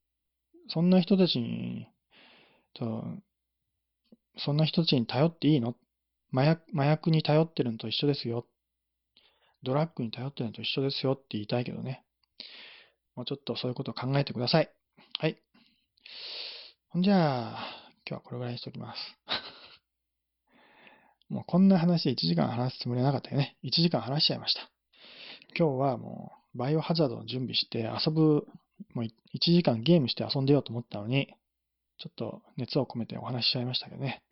そんな人たちに、とそんな人たちに頼っていいの？麻薬麻薬に頼ってるのと一緒ですよ。ドラッグに頼ってるのと一緒ですよって言いたいけどね。もうちょっとそういうことを考えてください。はい。ほんじゃあ、今日はこれぐらいにしときます。もうこんな話で1時間話すつもりはなかったよね。1時間話しちゃいました。今日はもうバイオハザードの準備して遊ぶ、もう1時間ゲームして遊んでようと思ったのに、ちょっと熱を込めてお話ししちゃいましたけどね。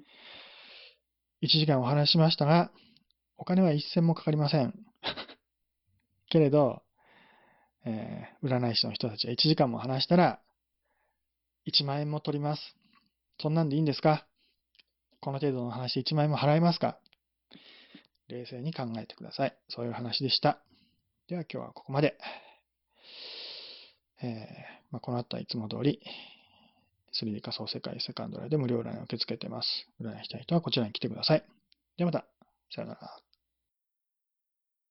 1時間お話ししましたが、お金は一銭もかかりません。けれど、えー、占い師の人たちは1時間も話したら、1万円も取ります。そんなんでいいんですか？この程度の話1万円も払いますか？冷静に考えてください。そういう話でした。では今日はここまで。えーまあ、この後はいつも通り、3D 仮想世界セカンドラで無料占いを受け付けています。占いしたい人はこちらに来てください。ではまた。さよなら。